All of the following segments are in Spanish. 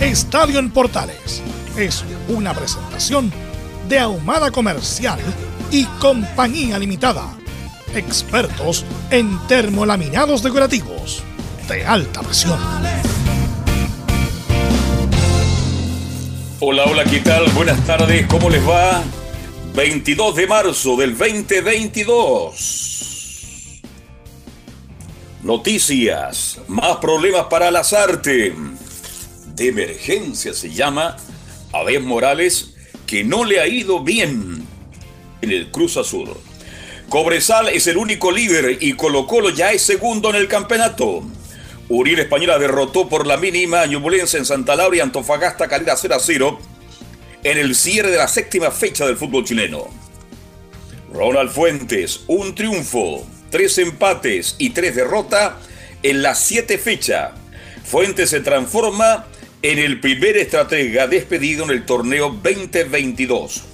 Estadio en Portales es una presentación de Ahumada Comercial y Compañía Limitada. Expertos en termolaminados decorativos de alta presión. Hola, hola, ¿qué tal? Buenas tardes, ¿cómo les va? 22 de marzo del 2022. Noticias, más problemas para las artes de emergencia se llama Abel Morales, que no le ha ido bien en el Cruz Azul. Cobresal es el único líder y Colo ya es segundo en el campeonato. Uriel Española derrotó por la mínima a en Santa Laura y Antofagasta Calera 0 a 0 en el cierre de la séptima fecha del fútbol chileno. Ronald Fuentes, un triunfo, tres empates y tres derrotas en la siete fecha. Fuentes se transforma en el primer estratega despedido en el torneo 2022.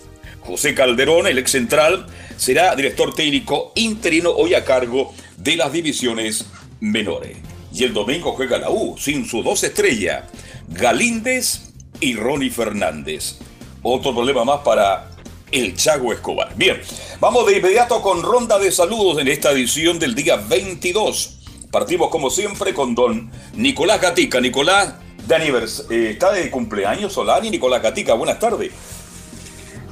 José Calderón, el ex central, será director técnico interino hoy a cargo de las divisiones menores. Y el domingo juega la U sin sus dos estrellas, Galíndez y Ronnie Fernández. Otro problema más para el Chago Escobar. Bien, vamos de inmediato con ronda de saludos en esta edición del día 22. Partimos como siempre con don Nicolás Gatica. Nicolás, Danivers, eh, está de cumpleaños Solani, Nicolás Gatica, buenas tardes.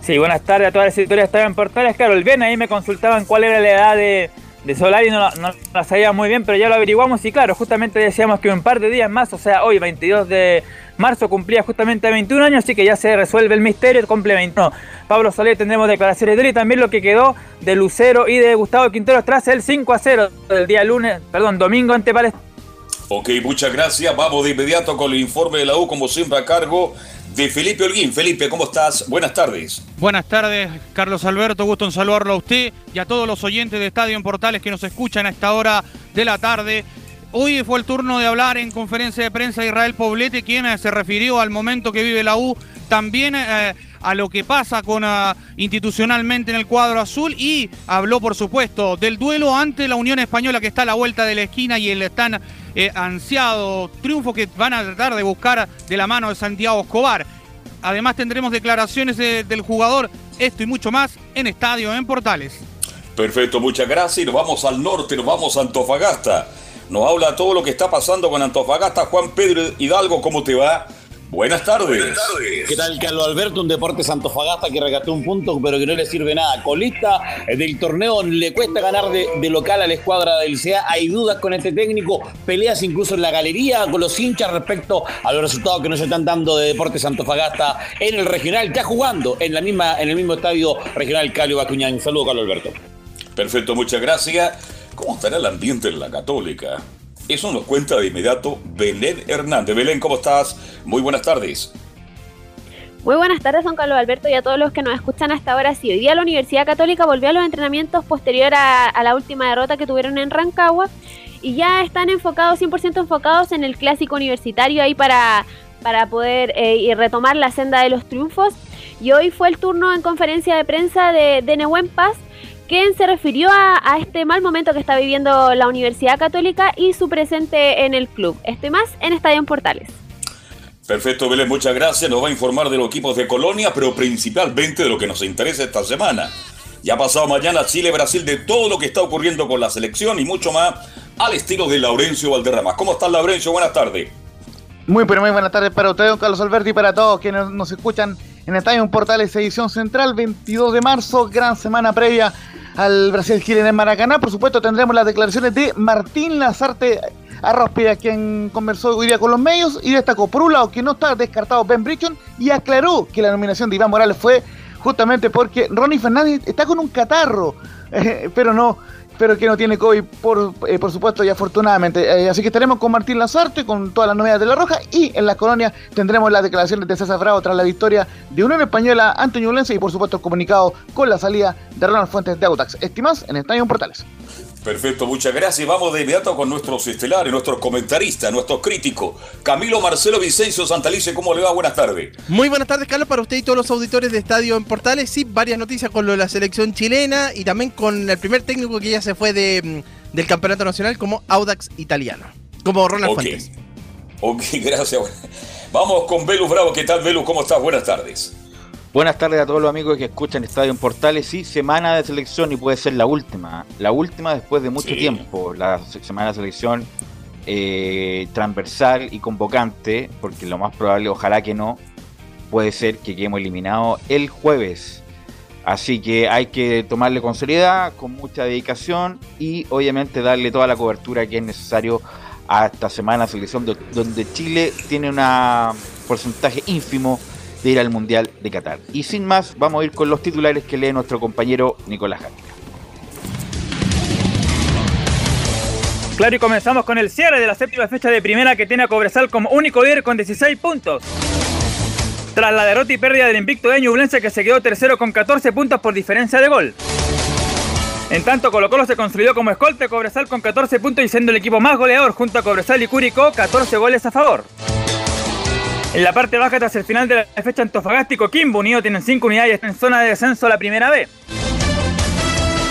Sí, buenas tardes a todas las historias estaban portales. Claro, el viernes ahí me consultaban cuál era la edad de, Solari, no, la sabía muy bien, pero ya lo averiguamos y claro, justamente decíamos que un par de días más, o sea, hoy 22 de marzo cumplía justamente 21 años, así que ya se resuelve el misterio, cumple 21. Pablo Soler tendremos declaraciones de él y también lo que quedó de Lucero y de Gustavo Quintero tras el 5 a 0 del día lunes, perdón, domingo ante Palestina Ok, muchas gracias. Vamos de inmediato con el informe de la U, como siempre, a cargo de Felipe Holguín. Felipe, ¿cómo estás? Buenas tardes. Buenas tardes, Carlos Alberto. Gusto en saludarlo a usted y a todos los oyentes de Estadio en Portales que nos escuchan a esta hora de la tarde. Hoy fue el turno de hablar en conferencia de prensa Israel Poblete, quien eh, se refirió al momento que vive la U, también eh, a lo que pasa con uh, institucionalmente en el cuadro azul y habló, por supuesto, del duelo ante la Unión Española que está a la vuelta de la esquina y el tan eh, ansiado triunfo que van a tratar de buscar de la mano de Santiago Escobar. Además tendremos declaraciones del jugador, esto y mucho más en Estadio en Portales. Perfecto, muchas gracias y nos vamos al norte, nos vamos a Antofagasta. Nos habla todo lo que está pasando con Antofagasta. Juan Pedro Hidalgo, ¿cómo te va? Buenas tardes. Buenas tardes. ¿Qué tal, Carlos Alberto? Un Deportes Antofagasta que regató un punto, pero que no le sirve nada. Colista del torneo, le cuesta ganar de, local a la escuadra del CEA. Hay dudas con este técnico, peleas incluso en la galería con los hinchas respecto a los resultados que nos están dando de Deportes Antofagasta en el regional, ya jugando en, la misma, en el mismo estadio regional Calio Bacuñán. Saludos, Carlos Alberto. Perfecto, muchas gracias. ¿Cómo estará el ambiente en la Católica? Eso nos cuenta de inmediato Belén Hernández. Belén, ¿cómo estás? Muy buenas tardes. Muy buenas tardes, don Carlos Alberto, y a todos los que nos escuchan hasta ahora. Sí, hoy día la Universidad Católica volvió a los entrenamientos posterior a, la última derrota que tuvieron en Rancagua y ya están enfocados, 100% enfocados en el clásico universitario ahí para, para poder eh, retomar la senda de los triunfos. Y hoy fue el turno en conferencia de prensa de, de Paz, quien se refirió a, este mal momento que está viviendo la Universidad Católica y su presente en el club. Este más en Estadio Portales. Perfecto, Belén, muchas gracias. Nos va a informar de los equipos de Colonia, pero principalmente de lo que nos interesa esta semana. Ya ha pasado mañana Chile-Brasil de todo lo que está ocurriendo con la selección y mucho más al estilo de Laurencio Valderrama. ¿Cómo estás, Laurencio? Buenas tardes. Muy, pero muy buenas tardes para ustedes, don Carlos Alberti, y para todos quienes nos escuchan en Estadio Portales Edición Central, 22 de marzo, gran semana previa al Brasil-Chile en el Maracaná. Por supuesto, tendremos las declaraciones de Martín Lazarte Arrospia, quien conversó hoy día con los medios y destacó, por un lado, que no está descartado Ben Brichon y aclaró que la nominación de Iván Morales fue justamente porque Ronnie Fernández está con un catarro, pero no pero que no tiene COVID, por, eh, por supuesto, y afortunadamente. Eh, así que estaremos con Martín Lazarte, con todas las novedades de La Roja, y en la colonia tendremos las declaraciones de César Bravo tras la victoria de Unión Española ante Ñublense y, por supuesto, el comunicado con la salida de Ronald Fuentes de Autax. Estimas en Estadio Portales. Perfecto, muchas gracias. Vamos de inmediato con nuestros estelares, nuestros comentaristas, nuestros críticos. Camilo Marcelo Vicencio Santalice, ¿cómo le va? Buenas tardes. Muy buenas tardes, Carlos, para usted y todos los auditores de Estadio en Portales. Sí, varias noticias con lo de la selección chilena y también con el primer técnico que ya se fue de, mm, del Campeonato Nacional como Audax Italiano, como Ronald Fuentes. Ok, gracias. Vamos con Velus Bravo. ¿Qué tal, Velus? ¿Cómo estás? Buenas tardes. Buenas tardes a todos los amigos que escuchan Estadio en Portales. Sí, semana de selección y puede ser la última. La última después de mucho tiempo. La semana de selección eh, transversal y convocante, porque lo más probable, ojalá que no, puede ser que quedemos eliminados el jueves. Así que hay que tomarle con seriedad, con mucha dedicación y obviamente darle toda la cobertura que es necesario a esta semana de selección donde Chile tiene un porcentaje ínfimo de ir al Mundial de Qatar. Y sin más, vamos a ir con los titulares que lee nuestro compañero Nicolás Jática. Claro, y comenzamos con el cierre de la séptima fecha de primera que tiene a Cobresal como único líder con 16 puntos. Tras la derrota y pérdida del invicto de Ñublense que se quedó tercero con 14 puntos por diferencia de gol. En tanto, Colo Colo se construyó como escolta Cobresal con 14 puntos y siendo el equipo más goleador junto a Cobresal y Curicó, 14 goles a favor. En la parte baja, tras el final de la fecha, Antofagasta y Coquimbo Unido tienen 5 unidades y están en zona de descenso la primera vez.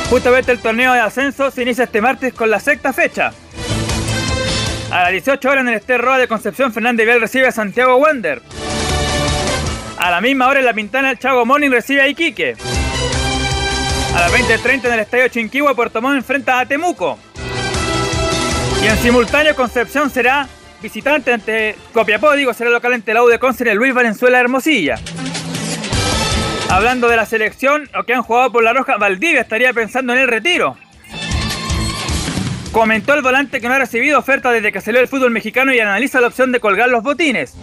Justamente el torneo de ascenso se inicia este martes con la sexta fecha. A las 18 horas en el Ester de Concepción, Fernández Vial recibe a Santiago Wander. A la misma hora en La Pintana, el Chago Morning recibe a Iquique. A las 20.30 en el Estadio Chinquihua, Puerto Montt enfrenta a Temuco. Y en simultáneo, Concepción será visitante ante Copiapó, digo, será local ante la U de Conce el Luis Valenzuela Hermosilla. Hablando de la selección, o que han jugado por la Roja, Valdivia estaría pensando en el retiro. Comentó el volante que no ha recibido oferta desde que salió el fútbol mexicano y analiza la opción de colgar los botines.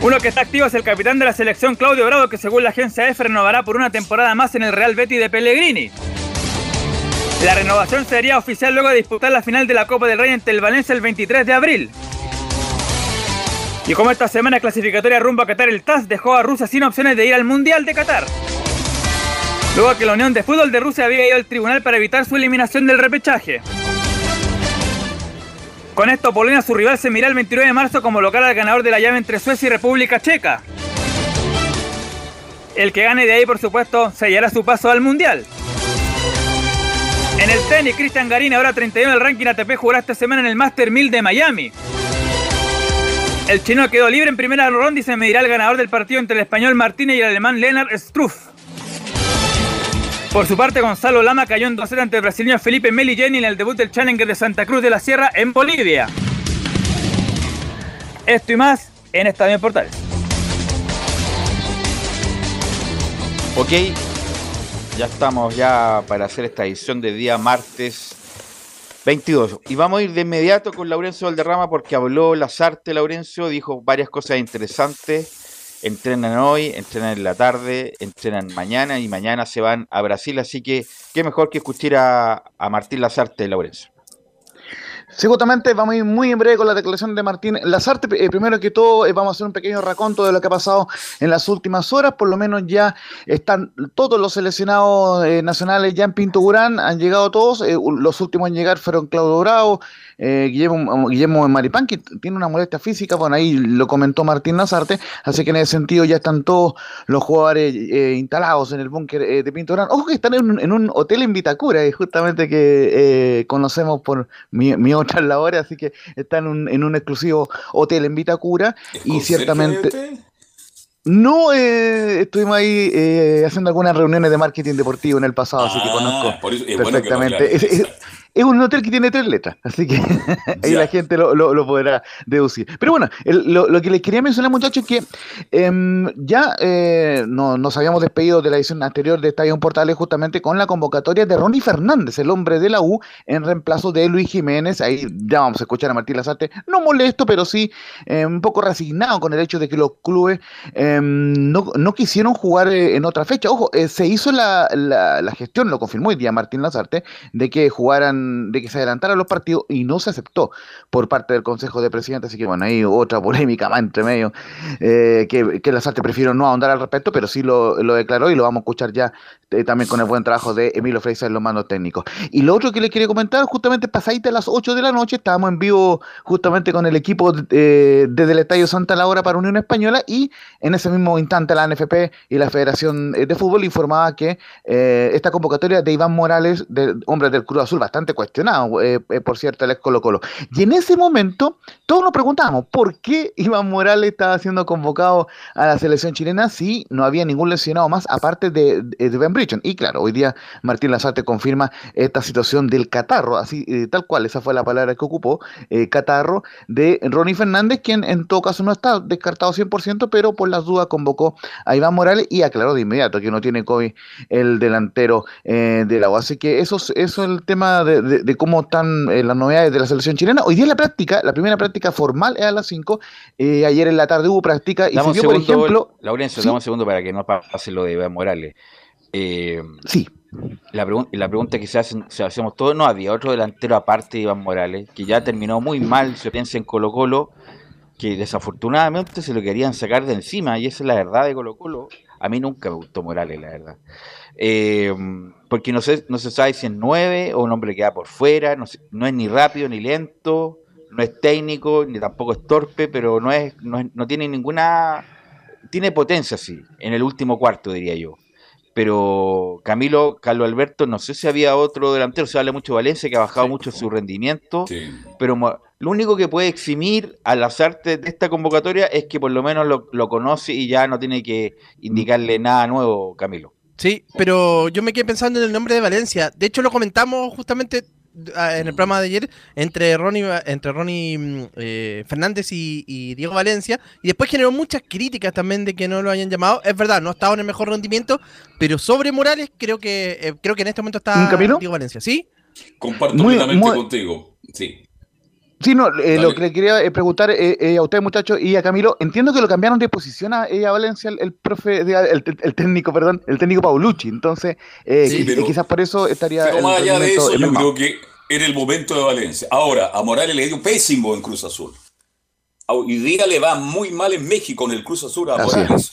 Uno que está activo es el capitán de la selección Claudio Bravo, que según la agencia EFE renovará por una temporada más en el Real Betis de Pellegrini. La renovación sería oficial luego de disputar la final de la Copa del Rey ante el Valencia el 23 de abril. Y como esta semana clasificatoria rumbo a Qatar, el TAS dejó a Rusia sin opciones de ir al Mundial de Qatar. Luego que la Unión de Fútbol de Rusia había ido al tribunal para evitar su eliminación del repechaje. Con esto, Polonia, su rival, se mira el 29 de marzo como local al ganador de la llave entre Suecia y República Checa. El que gane de ahí, por supuesto, sellará su paso al Mundial. En el tenis, Cristian Garín, ahora 31 del ranking ATP, jugará esta semana en el Master 1000 de Miami. El chino quedó libre en primera ronda y se medirá el ganador del partido entre el español Martínez y el alemán Lennart Struff. Por su parte, Gonzalo Lama cayó en 2 ante el brasileño Felipe Melilleni en el debut del Challenger de Santa Cruz de la Sierra en Bolivia. Esto y más en Estadio Portales. Ok, ya estamos ya para hacer esta edición de día martes 22. Y vamos a ir de inmediato con Laurencio Valderrama porque habló Lazarte Laurencio, dijo varias cosas interesantes. Entrenan hoy, entrenan en la tarde, entrenan mañana y mañana se van a Brasil. Así que qué mejor que escuchar a, a Martín Lazarte Laurencio. Seguramente vamos a ir muy en breve con la declaración de Martín Lazarte. Eh, primero que todo, eh, vamos a hacer un pequeño raconto de lo que ha pasado en las últimas horas. Por lo menos ya están todos los seleccionados eh, nacionales ya en Pinto Durán, han llegado todos. los últimos en llegar fueron Claudio Bravo, Guillermo, Guillermo Maripán, que tiene una molestia física. Bueno, ahí lo comentó Martín Lazarte. Así que en ese sentido ya están todos los jugadores instalados en el búnker de Pinto Durán. Ojo que están en un, hotel en Vitacura, justamente que conocemos por mi, mi otras labores, así que están en un, exclusivo hotel en Vitacura y ciertamente... No, eh, estuvimos ahí eh, haciendo algunas reuniones de marketing deportivo en el pasado, así que ah, conozco perfectamente. es un hotel que tiene tres letras, así que ahí la gente lo, lo, podrá deducir. Pero bueno, lo, lo, que les quería mencionar, muchachos, es que em, ya eh, no, nos habíamos despedido de la edición anterior de Estadio Portales justamente con la convocatoria de Ronnie Fernández, el hombre de la U, en reemplazo de Luis Jiménez. Ahí ya vamos a escuchar a Martín Lazarte, no molesto, pero sí eh, un poco resignado con el hecho de que los clubes em, no, no, quisieron jugar eh, en otra fecha. Ojo, se hizo la, la, la, gestión, lo confirmó hoy día Martín Lazarte, de que jugaran, de que se adelantaran los partidos y no se aceptó por parte del Consejo de Presidentes. Así que bueno, hay otra polémica más entre medio, eh, que, que Lazarte prefiero no ahondar al respecto, pero sí lo, lo declaró y lo vamos a escuchar ya eh, también con el buen trabajo de Emilio Freisa en los mandos técnicos. Y lo otro que le quería comentar, justamente pasadita a las 8 de la noche, estábamos en vivo justamente con el equipo eh, desde el Estadio Santa Laura para Unión Española y en ese mismo instante la NFP y la Federación de Fútbol informaba que esta convocatoria de Iván Morales, de, hombre del Cruz Azul, bastante cuestionado, por cierto, el ex Colo Colo. Y en ese momento todos nos preguntábamos por qué Iván Morales estaba siendo convocado a la selección chilena si no había ningún lesionado más aparte de, de Ben Bridgen. Y claro, hoy día Martín Lazarte confirma esta situación del catarro, así eh, tal cual, esa fue la palabra que ocupó, eh, catarro, de Ronnie Fernández, quien en todo caso no está descartado 100%, pero por las dudas convocó a Iván Morales y aclaró de inmediato que no tiene COVID el delantero eh, de la U. Así que eso, eso es el tema de, cómo están las novedades de la selección chilena. Hoy día la práctica, la primera práctica formal es a las 5. Eh, ayer en la tarde hubo práctica y se vio, por ejemplo. Laurencio, damos un segundo para que no pase lo de Iván Morales. Eh, sí. La, la pregunta que se, hacen, se hacemos todos, no había otro delantero aparte de Iván Morales, que ya terminó muy mal, se piensa en Colo Colo, que desafortunadamente se lo querían sacar de encima, y esa es la verdad de Colo Colo. A mí nunca me gustó Morales, la verdad. Eh, porque no, sé, no se sabe si es nueve o un hombre que va por fuera, no, no es ni rápido ni lento, no es técnico, ni tampoco es torpe, pero no es, no, tiene ninguna, tiene potencia, sí, en el último cuarto, diría yo. Pero Camilo, Carlos Alberto, no sé si había otro delantero, se habla mucho de Valencia, que ha bajado mucho su rendimiento, pero lo único que puede eximir a las artes de esta convocatoria es que por lo menos lo, lo conoce y ya no tiene que indicarle nada nuevo, Camilo. Sí, pero yo me quedé pensando en el nombre de Valencia. De hecho, lo comentamos justamente Ah, en el programa de ayer entre Ronnie, entre Ronnie mm, eh, Fernández y, Diego Valencia y después generó muchas críticas también de que no lo hayan llamado. Es verdad, no ha estado en el mejor rendimiento, pero sobre Morales creo que eh, creo que en este momento está Diego Valencia, ¿sí? Comparto plenamente contigo, sí. Sí, no, eh, lo que le quería preguntar a usted, muchachos, y a Camilo, entiendo que lo cambiaron de posición a, ella Valencia, el, profe, el, técnico, perdón, el técnico Paulucci, entonces quizás por eso estaría... Pero más allá de eso, yo creo que en el momento de Valencia. Ahora, a Morales le dio pésimo en Cruz Azul. Hoy día le va muy mal en México en el Cruz Azul a Morales.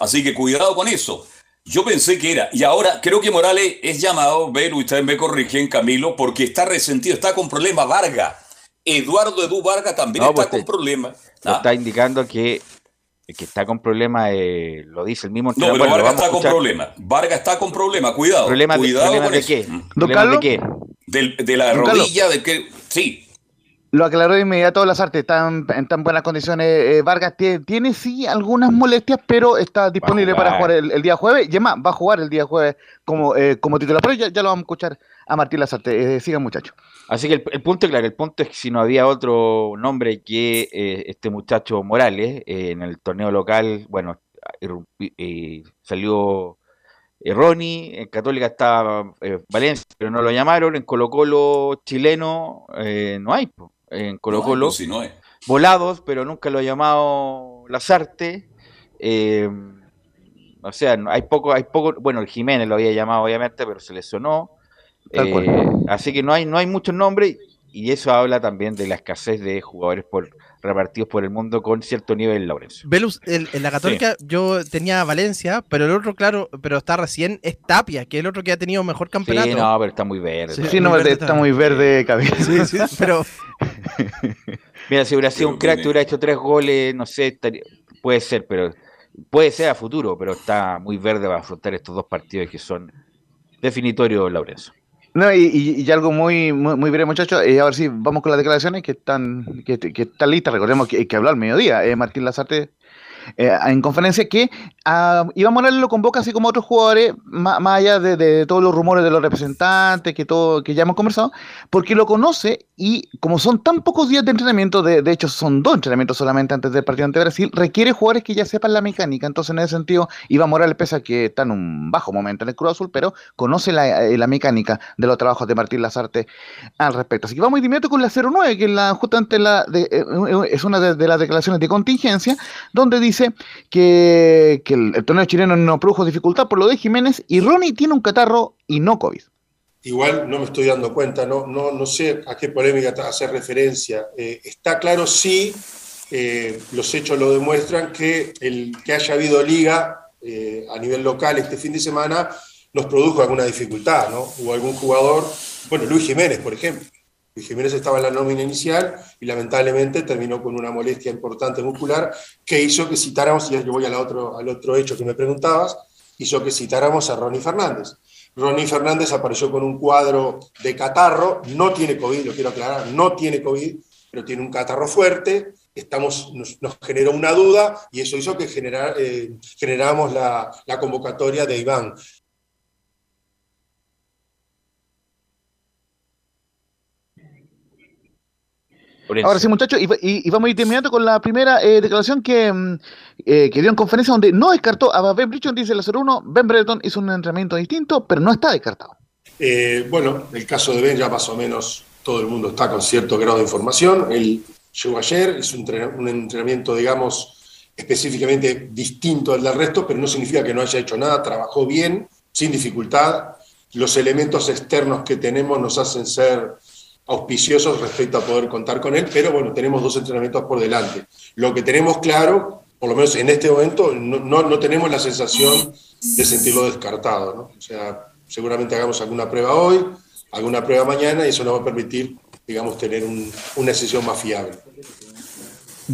Así que cuidado con eso. Yo pensé que era, y ahora creo que Morales es llamado, ver, ustedes me corrigen, Camilo, porque está resentido, está con problemas Vargas. Eduardo Edu Vargas también está pues con problemas. Está indicando que que está con problemas, eh, lo dice el mismo. No, pero Vargas está con problemas. Vargas está con problemas, cuidado. ¿Problema cuidado de, con qué? de qué? de la rodilla, de que. Sí. Lo aclaró de inmediato las artes, están en tan buenas condiciones. Eh, Vargas tiene, sí algunas molestias, pero está disponible para jugar el, día jueves. Y además, va a jugar el día jueves como, eh, como titular. Pero ya, lo vamos a escuchar a Martín Lazarte. Eh, sigan, muchachos. Así que el, punto, claro, el punto es que si no había otro nombre que este muchacho Morales en el torneo local, bueno, salió Ronnie, en Católica estaba Valencia, pero no lo llamaron, en Colo Colo chileno no hay. En Colo Colo. Volados, pero nunca lo ha llamado Lazarte. Eh, o sea, hay poco, hay poco, bueno, el Jiménez lo había llamado obviamente, pero se le sonó. Eh, así que no hay, no hay muchos nombres y eso habla también de la escasez de jugadores por repartidos por el mundo con cierto nivel, Lorenzo. Velus, en, la Católica yo tenía Valencia, pero el otro, claro, pero está recién, es Tapia, que es el otro que ha tenido mejor campeonato. Sí, no, pero está muy verde. Sí, no, está, muy verde, Sí, sí, pero... Mira, si hubiera sido un crack, hubiera hecho tres goles, no sé, puede ser, pero puede ser a futuro, pero está muy verde para afrontar estos dos partidos que son definitorios, Lorenzo. No, y, algo muy, muy, breve, muchachos. Eh, a ver si vamos con las declaraciones que están, que, están listas. Recordemos que, que habló al mediodía. Eh, Martín Lazarte eh, en conferencia que a Iván Morales lo convoca así como otros jugadores, más, allá de, todos los rumores de los representantes que todo que ya hemos conversado, porque lo conoce y como son tan pocos días de entrenamiento, de, de hecho son dos entrenamientos solamente antes del partido ante Brasil, requiere jugadores que ya sepan la mecánica. Entonces, en ese sentido, Iván Morales, pese a que está en un bajo momento en el Cruz Azul, pero conoce la, eh, la mecánica de los trabajos de Martín Lazarte al respecto. Así que vamos inmediato con la 09, que es la, justamente la de, eh, es una de, las declaraciones de contingencia, donde dice que, el, torneo chileno no produjo dificultad por lo de Jiménez y Ronnie tiene un catarro y no COVID. Igual no me estoy dando cuenta, no, no, no sé a qué polémica hacer referencia. Eh, está claro, sí, eh, los hechos lo demuestran, que el que haya habido liga a nivel local este fin de semana nos produjo alguna dificultad, ¿no? Hubo algún jugador, bueno, Luis Jiménez, por ejemplo, Jiménez estaba en la nómina inicial y lamentablemente terminó con una molestia importante muscular que hizo que citáramos, y yo voy al otro, al otro hecho que me preguntabas, hizo que citáramos a Ronnie Fernández. Ronnie Fernández apareció con un cuadro de catarro, no tiene COVID, lo quiero aclarar, no tiene COVID, pero tiene un catarro fuerte, estamos, nos, generó una duda y eso hizo que eh, generáramos la convocatoria de Iván. Ahora sí, muchachos, y, vamos a ir terminando con la primera eh, declaración que, mm, eh, que, dio en conferencia donde no descartó a Ben Bridgeton, dice el 01, Ben Breton hizo un entrenamiento distinto, pero no está descartado. Eh, bueno, el caso de Ben ya más o menos todo el mundo está con cierto grado de información. Él llegó ayer, es un, un entrenamiento, digamos, específicamente distinto al del resto, pero no significa que no haya hecho nada, trabajó bien, sin dificultad. Los elementos externos que tenemos nos hacen ser auspiciosos respecto a poder contar con él, pero bueno, tenemos dos entrenamientos por delante. Lo que tenemos claro, por lo menos en este momento, no, no, tenemos la sensación de sentirlo descartado. ¿no? O sea, seguramente hagamos alguna prueba hoy, alguna prueba mañana y eso nos va a permitir, digamos, tener una sesión más fiable.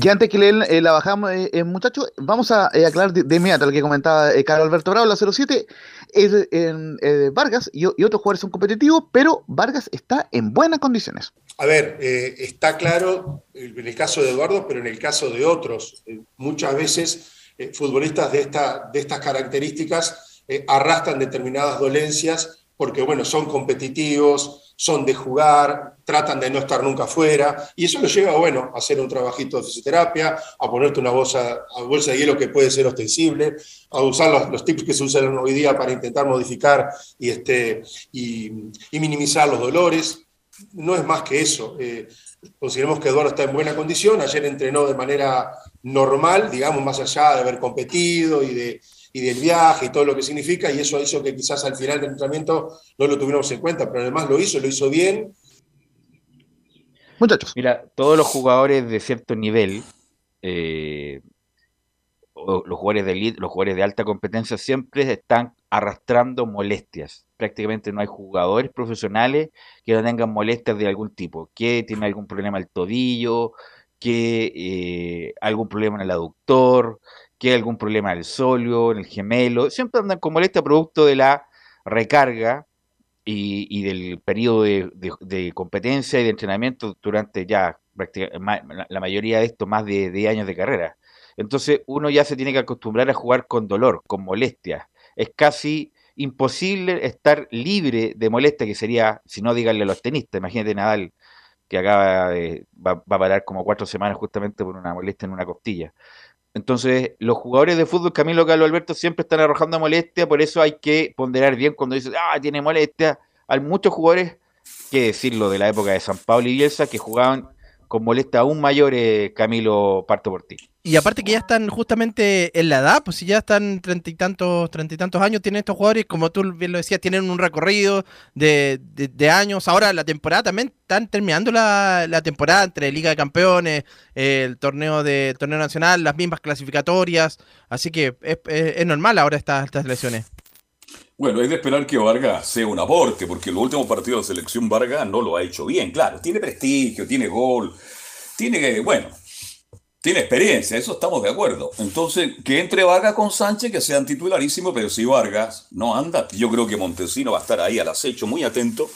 Y antes que le, eh, la bajamos, eh, eh, muchachos, vamos a aclarar de, inmediato lo que comentaba Carlos Alberto Bravo, la 07. Es, Vargas y, otros jugadores son competitivos, pero Vargas está en buenas condiciones. A ver, está claro en el caso de Eduardo, pero en el caso de otros. muchas veces futbolistas de, esta, de estas características arrastran determinadas dolencias porque, bueno, son competitivos, son de jugar, tratan de no estar nunca afuera, y eso lo lleva, bueno, a hacer un trabajito de fisioterapia, a ponerte una bolsa, bolsa de hielo que puede ser ostensible, a usar los, tips que se usan hoy día para intentar modificar y, este, y, minimizar los dolores. No es más que eso. Eh, consideremos que Eduardo está en buena condición, ayer entrenó de manera normal, digamos, más allá de haber competido y de, y del viaje y todo lo que significa, y eso hizo que quizás al final del entrenamiento no lo tuviéramos en cuenta, pero además lo hizo, lo hizo bien. Muchachos. Mira, todos los jugadores de cierto nivel, eh, los jugadores de los jugadores de alta competencia siempre están arrastrando molestias. Prácticamente no hay jugadores profesionales que no tengan molestias de algún tipo, que tienen algún problema al tobillo, que eh, algún problema en el aductor, que algún problema del solio, en el gemelo, siempre andan con molestia producto de la recarga y, del periodo de, competencia y de entrenamiento durante ya la mayoría de esto más de 10 años de carrera. Entonces uno ya se tiene que acostumbrar a jugar con dolor, con molestia. Es casi imposible estar libre de molestia, que sería, si no, díganle a los tenistas. Imagínate Nadal, que acaba de, va, va, a parar como cuatro semanas justamente por una molestia en una costilla. Entonces, los jugadores de fútbol, Camilo Carlos Alberto, siempre están arrojando molestia, por eso hay que ponderar bien cuando dices, ah, tiene molestia. Hay muchos jugadores, que decirlo de la época de San Pablo y Bielsa, que jugaban con molestia aún mayores, Camilo, parto por ti. Y aparte que ya están justamente en la edad, pues si ya están treinta y tantos, treinta y tantos años, tienen estos jugadores, como tú bien lo decías, tienen un recorrido de, años. Ahora la temporada también están terminando la, temporada entre Liga de Campeones, el torneo de torneo nacional, las mismas clasificatorias. Así que es, normal ahora estas, estas lesiones. Bueno, es de esperar que Vargas sea un aporte, porque el último partido de la selección Vargas no lo ha hecho bien. Claro, tiene prestigio, tiene gol, tiene bueno, tiene experiencia, eso estamos de acuerdo. Entonces, que entre Vargas con Sánchez, que sean titularísimos, pero si Vargas no anda, yo creo que Montesino va a estar ahí al acecho, muy atento,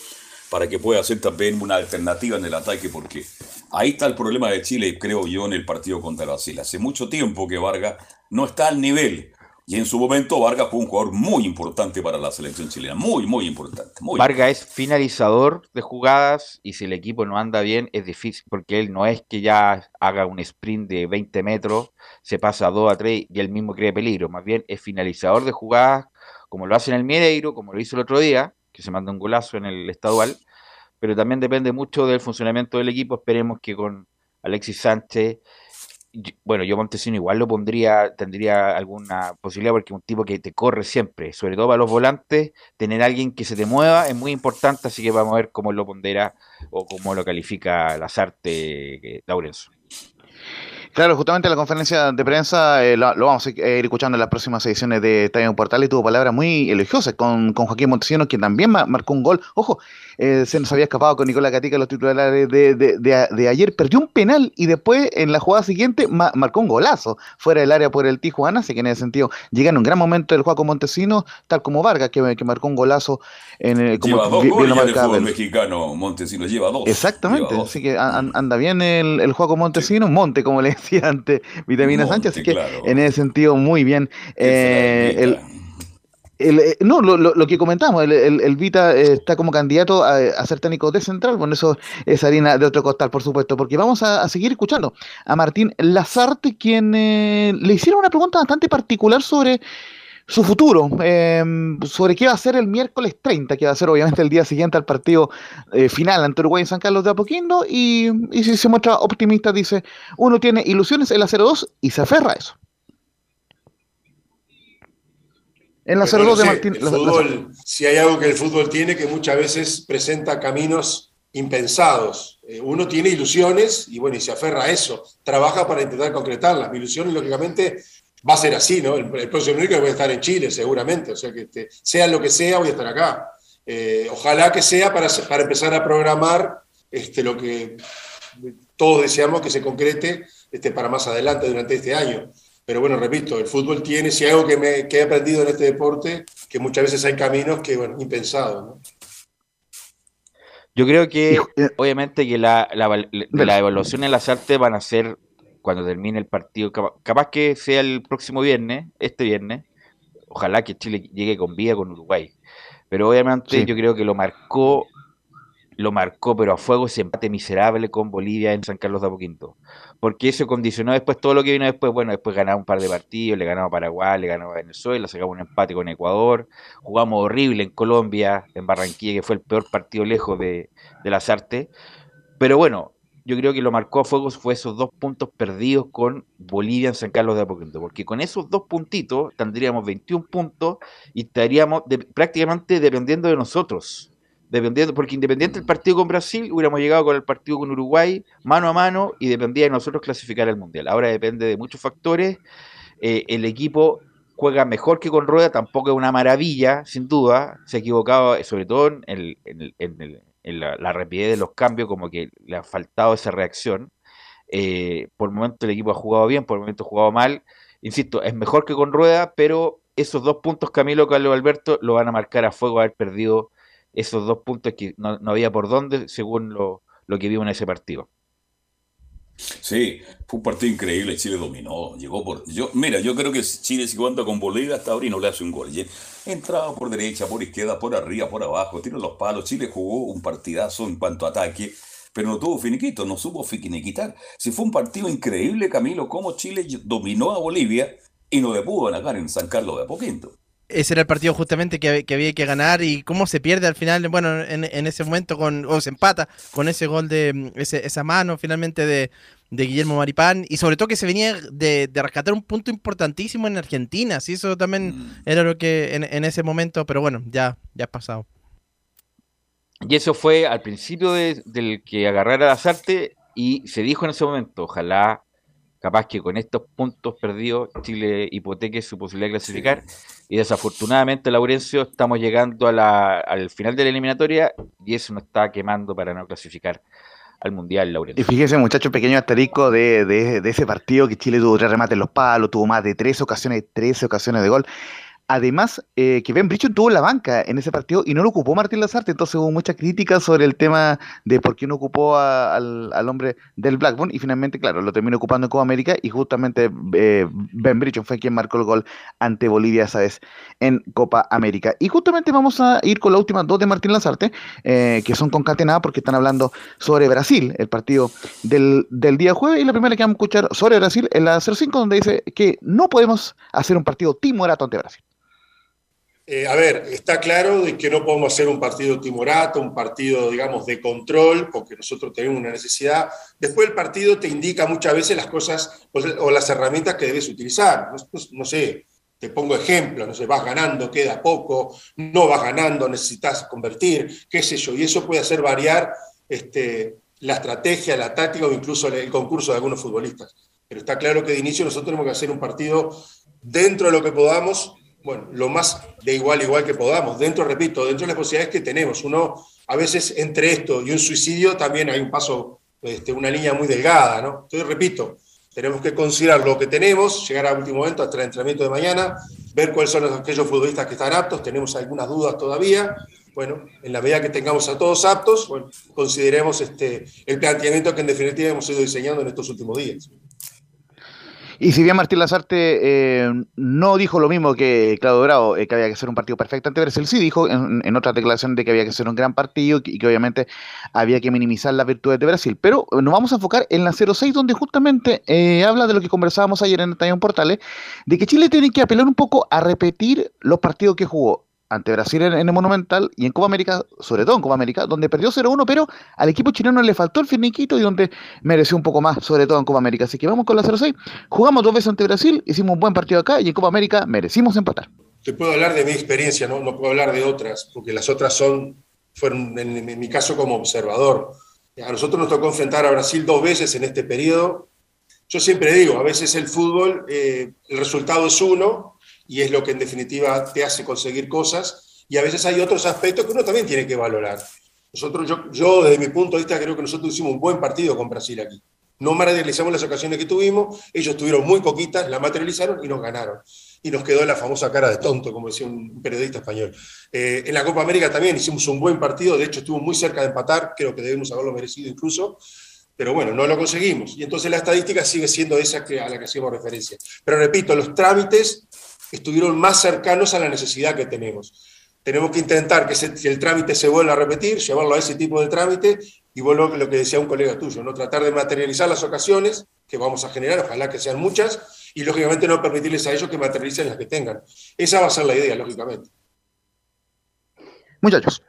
para que pueda ser también una alternativa en el ataque, porque ahí está el problema de Chile, creo yo, en el partido contra Brasil. Hace mucho tiempo que Vargas no está al nivel. Y en su momento Vargas fue un jugador muy importante para la selección chilena, muy, muy importante. Vargas es finalizador de jugadas y si el equipo no anda bien es difícil porque él no es que ya haga un sprint de 20 metros, se pasa a 2 a 3 y él mismo crea peligro, más bien es finalizador de jugadas como lo hace en el Miedeiro, como lo hizo el otro día, que se manda un golazo en el estadual, pero también depende mucho del funcionamiento del equipo. Esperemos que con Alexis Sánchez, bueno, yo Montesino igual lo pondría, tendría alguna posibilidad porque un tipo que te corre siempre, sobre todo para los volantes, tener alguien que se te mueva es muy importante, así que vamos a ver cómo lo pondera o cómo lo califica Lazarte Laurenzo. Claro, justamente la conferencia de prensa eh, lo, vamos a ir escuchando en las próximas ediciones de Estadio Portal. Y tuvo palabras muy elogiosas con, con Joaquín Montesinos, quien también marcó un gol. Ojo, eh, se nos había escapado con Nicolás Catica los titulares de, de, ayer, perdió un penal y después en la jugada siguiente marcó un golazo fuera del área por el Tijuana, así que en ese sentido llega en un gran momento el Joaquín Montesinos, tal como Vargas, que, que marcó un golazo en el como lleva dos goles el mexicano Montesinos, lleva dos. Exactamente, así que anda bien el, el Joaquín Montesinos, Monte, como le decía antes Vitamina Sánchez, así que en ese sentido muy bien. Eh, el, eh, no, lo, que comentamos, el, Vita eh, está como candidato a, ser técnico de Central, bueno, eso es harina de otro costal, por supuesto, porque vamos a, seguir escuchando a Martín Lazarte, quien le hicieron una pregunta bastante particular sobre su futuro, em, sobre qué va a ser el miércoles 30, que va a ser obviamente el día siguiente al partido eh, final ante Uruguay en San Carlos de Apoquindo, y, si se muestra optimista, dice, uno tiene ilusiones en la 0-2 y se aferra a eso. En la 0-2 de Martín. fútbol, si hay algo que el fútbol tiene, que muchas veces presenta caminos impensados. Eh, uno tiene ilusiones y bueno, y se aferra a eso, trabaja para intentar concretarlas. Mi ilusión, lógicamente, va a ser así, ¿no? El, próximo miércoles voy a estar en Chile, seguramente. O sea, que este, sea lo que sea, voy a estar acá. Eh, ojalá que sea para, para empezar a programar este, lo que todos deseamos que se concrete este, para más adelante durante este año. Pero bueno, repito, el fútbol tiene, si algo que, me, que he aprendido en este deporte, que muchas veces hay caminos que, bueno, impensados, ¿no? Yo creo que, obviamente, que la, la, la evaluación en las artes van a ser cuando termine el partido, capaz, que sea el próximo viernes, este viernes, ojalá que Chile llegue con vida con Uruguay. Pero obviamente yo creo que lo marcó, lo marcó, pero a fuego ese empate miserable con Bolivia en San Carlos de Apoquinto. Porque eso condicionó después todo lo que vino después. Bueno, después ganamos un par de partidos, le ganamos a Paraguay, le ganamos a Venezuela, sacamos un empate con Ecuador, jugamos horrible en Colombia, en Barranquilla, que fue el peor partido lejos de, de las artes. Pero bueno, yo creo que lo marcó a fuego fue esos dos puntos perdidos con Bolivia en San Carlos de Apoquindo, porque con esos dos puntitos tendríamos 21 puntos y estaríamos prácticamente dependiendo de nosotros. Dependiendo, porque independiente del partido con Brasil, hubiéramos llegado con el partido con Uruguay mano a mano y dependía de nosotros clasificar al Mundial. Ahora depende de muchos factores. Eh, el equipo juega mejor que con Rueda, tampoco es una maravilla, sin duda. Se ha equivocado, sobre todo en el, en el la, rapidez de los cambios, como que le ha faltado esa reacción. Eh, por el momento el equipo ha jugado bien, por el momento ha jugado mal. Insisto, es mejor que con Rueda, pero esos dos puntos Camilo Carlos Alberto lo van a marcar a fuego haber perdido esos dos puntos que no, había por dónde, según lo, lo que vimos en ese partido. Sí, fue un partido increíble, Chile dominó, llegó por... Yo, mira, yo creo que Chile si cuenta con Bolivia hasta ahora y no le hace un gol. Entraba por derecha, por izquierda, por arriba, por abajo, tiró los palos. Chile jugó un partidazo en cuanto a ataque, pero no tuvo finiquito, no supo finiquitar. Si fue un partido increíble, Camilo, cómo Chile dominó a Bolivia y no le pudo ganar en San Carlos de Apoquinto ese era el partido justamente que, había que ganar y cómo se pierde al final, bueno, en, ese momento con, o se empata con ese gol de mm, esa mano finalmente de, Guillermo Maripán y sobre todo que se venía de, rescatar un punto importantísimo en Argentina, sí, eso también mm. era lo que en, ese momento, pero bueno, ya, ya pasado. Y eso fue al principio del que agarrara las artes y se dijo en ese momento, ojalá capaz que con estos puntos perdidos Chile hipoteque su posibilidad de clasificar. Y desafortunadamente, Laurencio, estamos llegando al final de la eliminatoria y eso nos está quemando para no clasificar al Mundial, Laurencio. Y fíjese, muchachos, pequeño asterisco de, de, ese partido que Chile tuvo tres remates en los palos, tuvo más de tres ocasiones, 13 ocasiones de gol. Además, eh, que Ben Brichon tuvo la banca en ese partido y no lo ocupó Martín Lazarte, entonces hubo mucha crítica sobre el tema de por qué no ocupó al, hombre del Blackburn y finalmente, claro, lo terminó ocupando en Copa América y justamente eh, Ben Brichon fue quien marcó el gol ante Bolivia esa vez en Copa América. Y justamente vamos a ir con la última dos de Martín Lazarte, eh, que son concatenadas porque están hablando sobre Brasil, el partido del, del día jueves y la primera que vamos a escuchar sobre Brasil es la 05 donde dice que no podemos hacer un partido timorato ante Brasil. Eh, a ver, está claro de que no podemos hacer un partido timorato, un partido, digamos, de control, porque nosotros tenemos una necesidad. Después el partido te indica muchas veces las cosas o las herramientas que debes utilizar. No, sé, te pongo ejemplo, no sé, vas ganando, queda poco, no vas ganando, necesitas convertir, qué sé yo, y eso puede hacer variar este, la estrategia, la táctica o incluso el concurso de algunos futbolistas. Pero está claro que de inicio nosotros tenemos que hacer un partido dentro de lo que podamos bueno, lo más de igual igual que podamos. Dentro, repito, dentro de las posibilidades que tenemos. Uno, a veces, entre esto y un suicidio, también hay un paso, este, una línea muy delgada, ¿no? Entonces, repito, tenemos que considerar lo que tenemos, llegar al último momento, hasta el entrenamiento de mañana, ver cuáles son aquellos futbolistas que están aptos, tenemos algunas dudas todavía. Bueno, en la medida que tengamos a todos aptos, bueno, consideremos este, el planteamiento que en definitiva hemos ido diseñando en estos últimos días. Y si bien Martín Lazarte eh, no dijo lo mismo que Claudio Bravo, eh, que había que ser un partido perfecto ante Brasil, sí dijo en, otra declaración de que había que ser un gran partido y que, obviamente había que minimizar las virtudes de Brasil. Pero nos vamos a enfocar en la 06, donde justamente eh, habla de lo que conversábamos ayer en el Estadio Portales, de que Chile tiene que apelar un poco a repetir los partidos que jugó ante Brasil en, el Monumental y en Copa América, sobre todo en Copa América, donde perdió 0-1, pero al equipo chileno le faltó el finiquito y donde mereció un poco más, sobre todo en Copa América. Así que vamos con la 0-6. Jugamos dos veces ante Brasil, hicimos un buen partido acá y en Copa América merecimos empatar. Te puedo hablar de mi experiencia, no, no puedo hablar de otras, porque las otras son, fueron en, mi caso como observador. A nosotros nos tocó enfrentar a Brasil dos veces en este periodo. Yo siempre digo, a veces el fútbol, eh, el resultado es uno, y es lo que en definitiva te hace conseguir cosas. Y a veces hay otros aspectos que uno también tiene que valorar. Nosotros, yo, yo desde mi punto de vista creo que nosotros hicimos un buen partido con Brasil aquí. No materializamos las ocasiones que tuvimos, ellos tuvieron muy poquitas, la materializaron y nos ganaron. Y nos quedó la famosa cara de tonto, como decía un periodista español. Eh, en la Copa América también hicimos un buen partido, de hecho estuvo muy cerca de empatar, creo que debemos haberlo merecido incluso, pero bueno, no lo conseguimos. Y entonces la estadística sigue siendo esa que, a la que hacíamos referencia. Pero repito, los trámites estuvieron más cercanos a la necesidad que tenemos. Tenemos que intentar que, el trámite se vuelva a repetir, llevarlo a ese tipo de trámite y vuelvo a lo que decía un colega tuyo, ¿no? tratar de materializar las ocasiones que vamos a generar, ojalá que sean muchas, y lógicamente no permitirles a ellos que materialicen las que tengan. Esa va a ser la idea, lógicamente. Muchachos.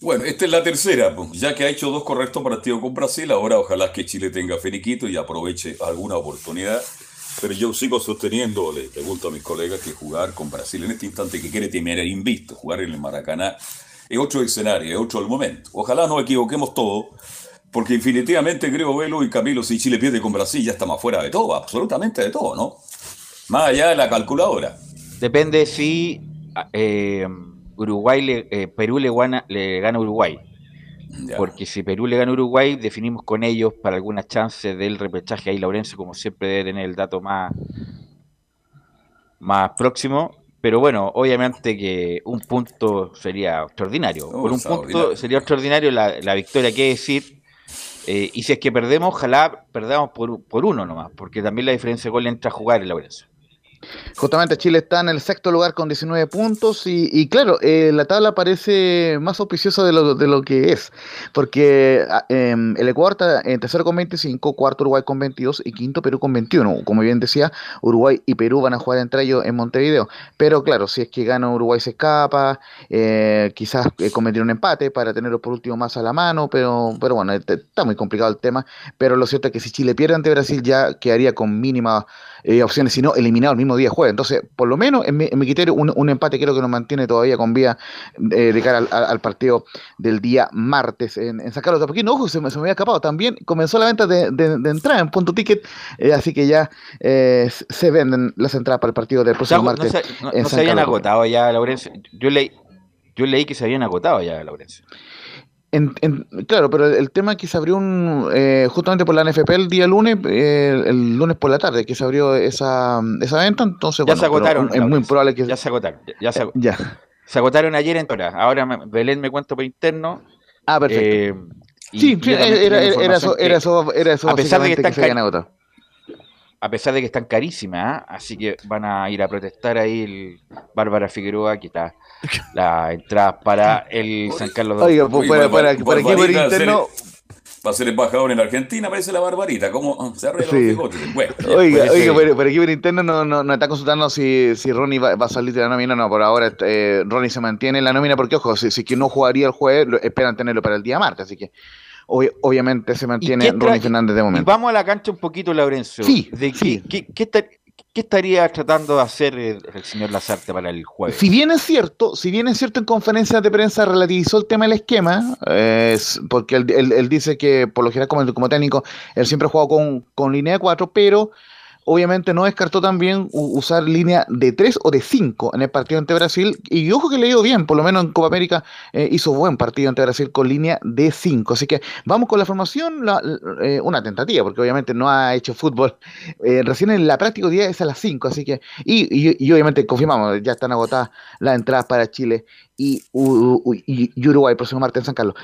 Bueno, esta es la tercera, pues, ya que ha hecho dos correctos partidos con Brasil, ahora ojalá que Chile tenga feniquito y aproveche alguna oportunidad pero yo sigo sosteniendo, le pregunto a mis colegas, que jugar con Brasil en este instante que quiere tener invisto, jugar en el Maracaná, es otro escenario, es otro el momento. Ojalá nos equivoquemos todos, porque definitivamente creo, Velo y Camilo, si Chile pierde con Brasil ya estamos fuera de todo, absolutamente de todo, ¿no? Más allá de la calculadora. Depende si eh, Uruguay le, eh, Perú le gana, le gana a Porque si Perú le gana a Uruguay, definimos con ellos para alguna chance del repechaje. Ahí Laurencio, como siempre, debe tener el dato más, más próximo. Pero bueno, obviamente que un punto sería extraordinario. por un punto sería extraordinario la, victoria, que decir. Eh, y si es que perdemos, ojalá perdamos por, por uno nomás, porque también la diferencia de gol entra a jugar en Laurencio. Justamente Chile está en el sexto lugar con 19 puntos y, claro, eh, la tabla parece más auspiciosa de lo, de lo que es, porque ah, em, el Ecuador está en tercero con 25, cuarto Uruguay con 22 y quinto Perú con 21. Como bien decía, Uruguay y Perú van a jugar entre ellos en Montevideo, pero claro, si es que gana Uruguay se escapa, eh, quizás eh, cometer un empate para tenerlo por último más a la mano, pero, pero bueno, este, está muy complicado el tema, pero lo cierto es que si Chile pierde ante Brasil ya quedaría con mínima eh, opciones, sino eliminado el mismo día jueves. Entonces, por lo menos en mi, criterio, un, empate creo que nos mantiene todavía con vía eh, de cara al, partido del día martes en, en San Carlos de No, ojo, se me, se me, había escapado. También comenzó la venta de, de, entrada en punto ticket, eh, así que ya se venden las entradas para el partido del próximo martes. No se, se habían agotado ya, Laurencio. Yo leí, yo leí que se habían agotado ya, Laurencio. En, en- claro, pero el tema es que se abrió un, eh, justamente por la NFP el día lunes, eh, el lunes por la tarde, que se abrió esa, esa venta, entonces Ya bueno, se agotaron. es muy probable que... Ya se agotaron. Ya, se, ag- ya. se agotaron ayer en hora. Ahora Belén me cuento por interno. Ah, perfecto. eh, sí, era, era, eso, que- era eso, era eso a pesar de que están se habían agotado. A pesar de que están carísimas, ¿ah? así que van a ir a protestar ahí el Bárbara Figueroa, que está la entrada para el San Carlos de Oiga, pues, para, para, para aquí por va a ser- interno, Va a ser embajador en Argentina, parece la barbarita. ¿Cómo se arregla Sí. los bigotes? Bueno. Oiga, oiga, por, por aquí por interno no, no, no está consultando si, si Ronnie va, va a salir de la nómina. No, por ahora eh, Ronnie se mantiene en la nómina porque, ojo, si, si que no jugaría el jueves, lo- esperan tenerlo para el día martes. Así que, obvi- obviamente, se mantiene Ronnie Fernández de Y momento. vamos a la cancha un poquito, Laurencio. Sí, ¿De qué, sí. qué- qué esta- qué estaría tratando de hacer el, señor Lazarte para el jueves? Si bien es cierto, si bien es cierto en conferencias de prensa relativizó el tema del esquema, eh, porque él, él- él dice que por lo general como, como técnico, él siempre ha jugado con, con línea de 4, pero obviamente no descartó también usar línea de 3 o de 5 en el partido ante Brasil. Y ojo que le dio bien, por lo menos en Copa América eh, hizo buen partido ante Brasil con línea de 5. Así que vamos con la formación, eh, una tentativa, porque obviamente no ha hecho fútbol. Eh, recién en la práctica día es a las 5, así que y, y- obviamente confirmamos, ya están agotadas las entradas para Chile y, y- Uruguay próximo martes en San Carlos.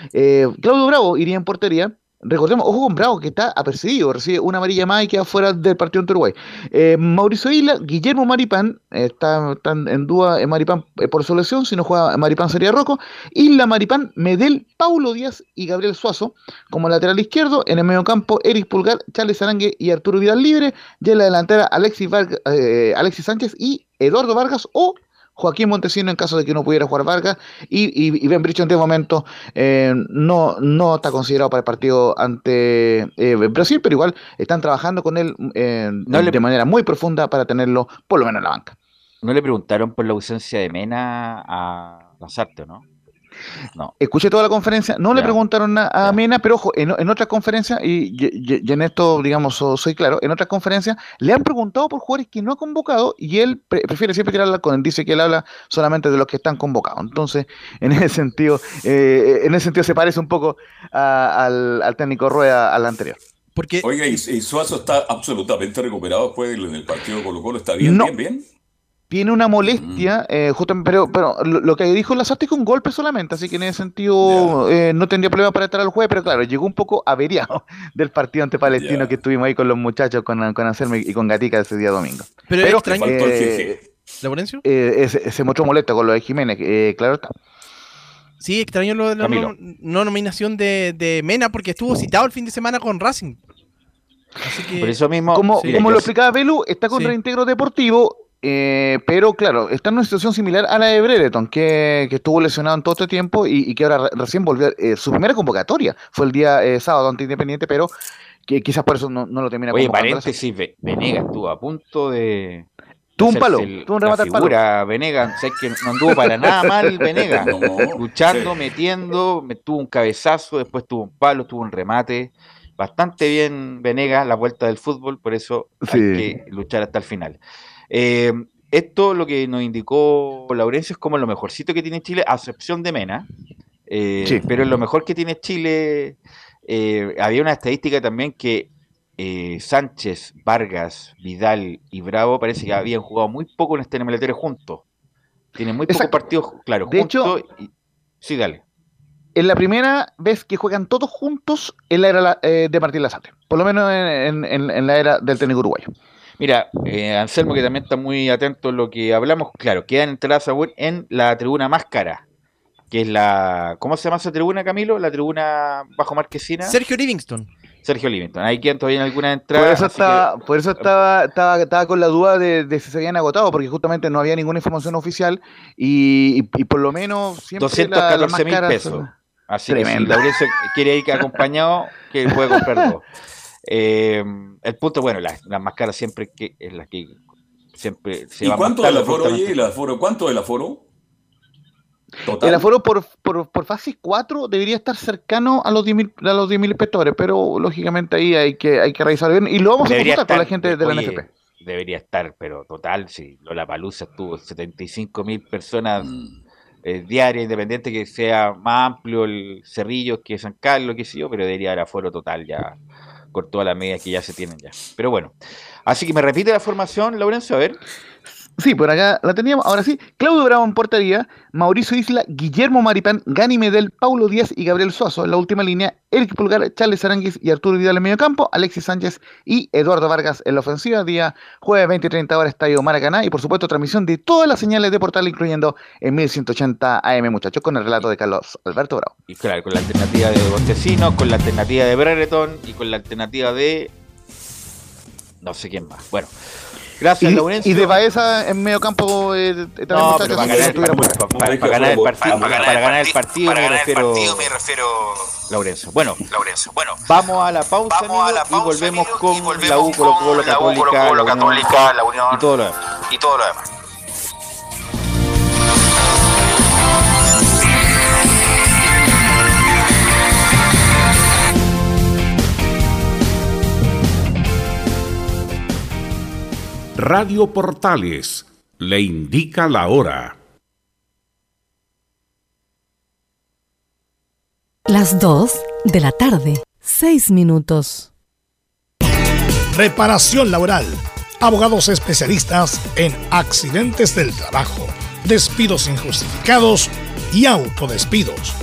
Claudio Bravo iría en portería. Recordemos, ojo con Bravo, que está apercibido, recibe una amarilla más y queda fuera del partido ante Uruguay. Eh, Mauricio Isla, Guillermo Maripán, eh, está, están en duda en Maripán eh, por su lesión, si no juega Maripán sería Rocco. Isla, Maripán, Medel, Paulo Díaz y Gabriel Suazo como lateral izquierdo. En el medio campo, Eric Pulgar, Charles Arangue y Arturo Vidal libre. Y en la delantera, Alexis, Vargas- Alexis Sánchez y Eduardo Vargas o Joaquín Montesino en caso de que no pudiera jugar Vargas. Y, y, y Ben Bricho en este momento eh, no, no está considerado para el partido ante eh, Brasil, pero igual están trabajando con él eh, No le- de manera muy profunda para tenerlo por lo menos en la banca. ¿No le preguntaron por la ausencia de Mena a Lazarte, no? No. Escuché toda la conferencia, no le preguntaron a, a. Mena, pero ojo, en, en otras conferencias, y, y- y- y en esto, digamos, so- soy claro, en otras conferencias le han preguntado por jugadores que no ha convocado y él pre- prefiere siempre tirarla con él, dice que él habla solamente de los que están convocados. Entonces, en ese sentido, eh, en ese sentido se parece un poco a- al, al técnico Rueda al anterior. Porque Oiga, y, y Suazo está absolutamente recuperado después del, del partido de Colo Colo. ¿Está bien, No. bien, bien? Tiene una molestia, eh, justamente, pero, pero lo, lo que dijo Lazarte es que un golpe solamente, así que en ese sentido eh, no tendría problema para estar al jueves, pero claro, llegó un poco averiado del partido ante Palestino que estuvimos ahí con los muchachos, con, con Anselmo y con Gatica ese día domingo. Pero, Pero, extraño, Eh. Eh, ese- se mostró molesto con lo de Jiménez, eh, claro está. Sí, extraño lo de la no, no nominación de, de Mena porque estuvo citado el fin de semana con Racing. Así que Por eso mismo. Como, sí, como lo explicaba Belu, está con Sí. reintegro deportivo, eh, pero claro, está en una situación similar a la de Brereton, que, que estuvo lesionado en todo este tiempo y, y que ahora re- recién volvió. eh, su primera convocatoria fue el día eh, sábado ante Independiente, pero que quizás por eso no, no lo termina Oye, paréntesis, Ve- Venegas estuvo a punto de. Tuvo un palo, tuvo un remate al palo. Venegas, ¿sabes que no anduvo para nada mal Venegas. No, Luchando, sí. metiendo, me tuvo un cabezazo, después tuvo un palo, tuvo un remate. Bastante bien Venegas, la vuelta del fútbol, por eso Sí. hay que luchar hasta el final. Eh, esto lo que nos indicó Laurencio es como lo mejorcito que tiene Chile, a excepción de Mena. Eh, Sí. Pero lo mejor que tiene Chile, eh, había una estadística también que eh, Sánchez, Vargas, Vidal y Bravo parece que habían jugado muy poco en este eliminatorio juntos. Tienen muy pocos partidos, claro, De hecho- y- Sí, dale. Es la primera vez que juegan todos juntos en la era de Martín Lazarte, por lo menos en, en- en- en la era del técnico uruguayo. Mira, eh, Anselmo, que también está muy atento a lo que hablamos, claro, quedan entradas aún en la tribuna más cara, que es la. ¿Cómo se llama esa tribuna, Camilo? La tribuna bajo Marquesina. Sergio Livingston. Sergio Livington. Ahí quedan todavía en algunas Por entradas. eso, que- estaba, por eso estaba, estaba, estaba con la duda de, de si se habían agotado, porque justamente no había ninguna información oficial y, y- y por lo menos siempre la- las 214 más mil pesos. son- Así que si Tremendo. Laurencio quiere ir acompañado, que puede comprar dos. Eh, el punto, bueno, las, las más caras siempre que es la que siempre se ¿Y va cuánto del aforo, oye? ¿El aforo? ¿Cuánto del aforo? Total. El aforo por, por, por fase 4 debería estar cercano a los 10.000 a los 10.000 espectadores, pero lógicamente ahí hay que, hay que revisar bien y lo vamos Debería a consultar con la gente de la NFP. Debería estar, pero total, si Lola Palusa tuvo 75 mil personas Mm. eh, diaria, independiente, que sea más amplio el Cerrillo que San Carlos, que sé yo, pero debería haber aforo total ya, con todas las medidas que ya se tienen ya. Pero bueno, así que me repite la formación, Laurencio, a ver. Sí, por acá la teníamos. Ahora sí, Claudio Bravo en portería, Mauricio Isla, Guillermo Maripán, Gani Medel, Paulo Díaz y Gabriel Suazo en la última línea, Eric Pulgar, Charles Aranguis y Arturo Vidal en medio campo, Alexis Sánchez y Eduardo Vargas en la ofensiva. Día jueves 20 y 30 horas, Estadio Maracaná y por supuesto transmisión de todas las señales de portal, incluyendo en 1180 AM, muchachos, con el relato de Carlos Alberto Bravo. Y claro, con la alternativa de Montesinos, con la alternativa de Brereton y con la alternativa de. No sé quién más. Bueno. Gracias, y, Laurencio. Y de Baeza en medio campo eh, también No, pero para ganar, estuviera por- para, ganar el partido, para, ganar el partido, me refiero, Laurencio. Bueno, Bueno, vamos a la pausa, Vamos a la pausa, y volvemos con y volvemos la U, Colo Colo, Católica, la Unión y todo lo demás. Radio Portales le indica la hora. Las 2 de la tarde, 6 minutos. Reparación laboral. Abogados especialistas en accidentes del trabajo, despidos injustificados y autodespidos.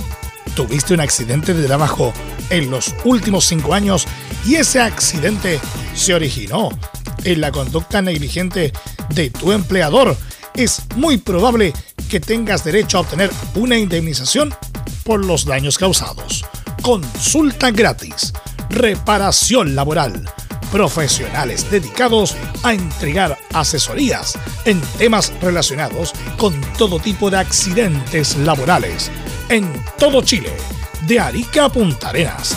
¿Tuviste un accidente de trabajo en los últimos cinco años y ese accidente se originó en la conducta negligente de tu empleador? Es muy probable que tengas derecho a obtener una indemnización por los daños causados. Consulta gratis. Reparación laboral. Profesionales dedicados a entregar asesorías en temas relacionados con todo tipo de accidentes laborales en todo Chile, de Arica a Punta Arenas.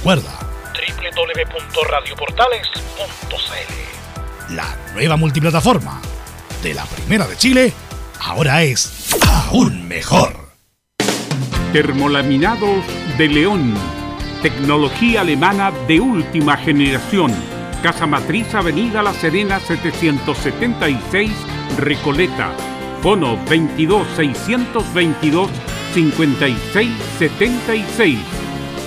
Recuerda www.radioportales.cl La nueva multiplataforma de la Primera de Chile ahora es aún mejor. Termolaminados de León. Tecnología alemana de última generación. Casa Matriz, Avenida La Serena, 776, Recoleta. Bono 22 622 5676.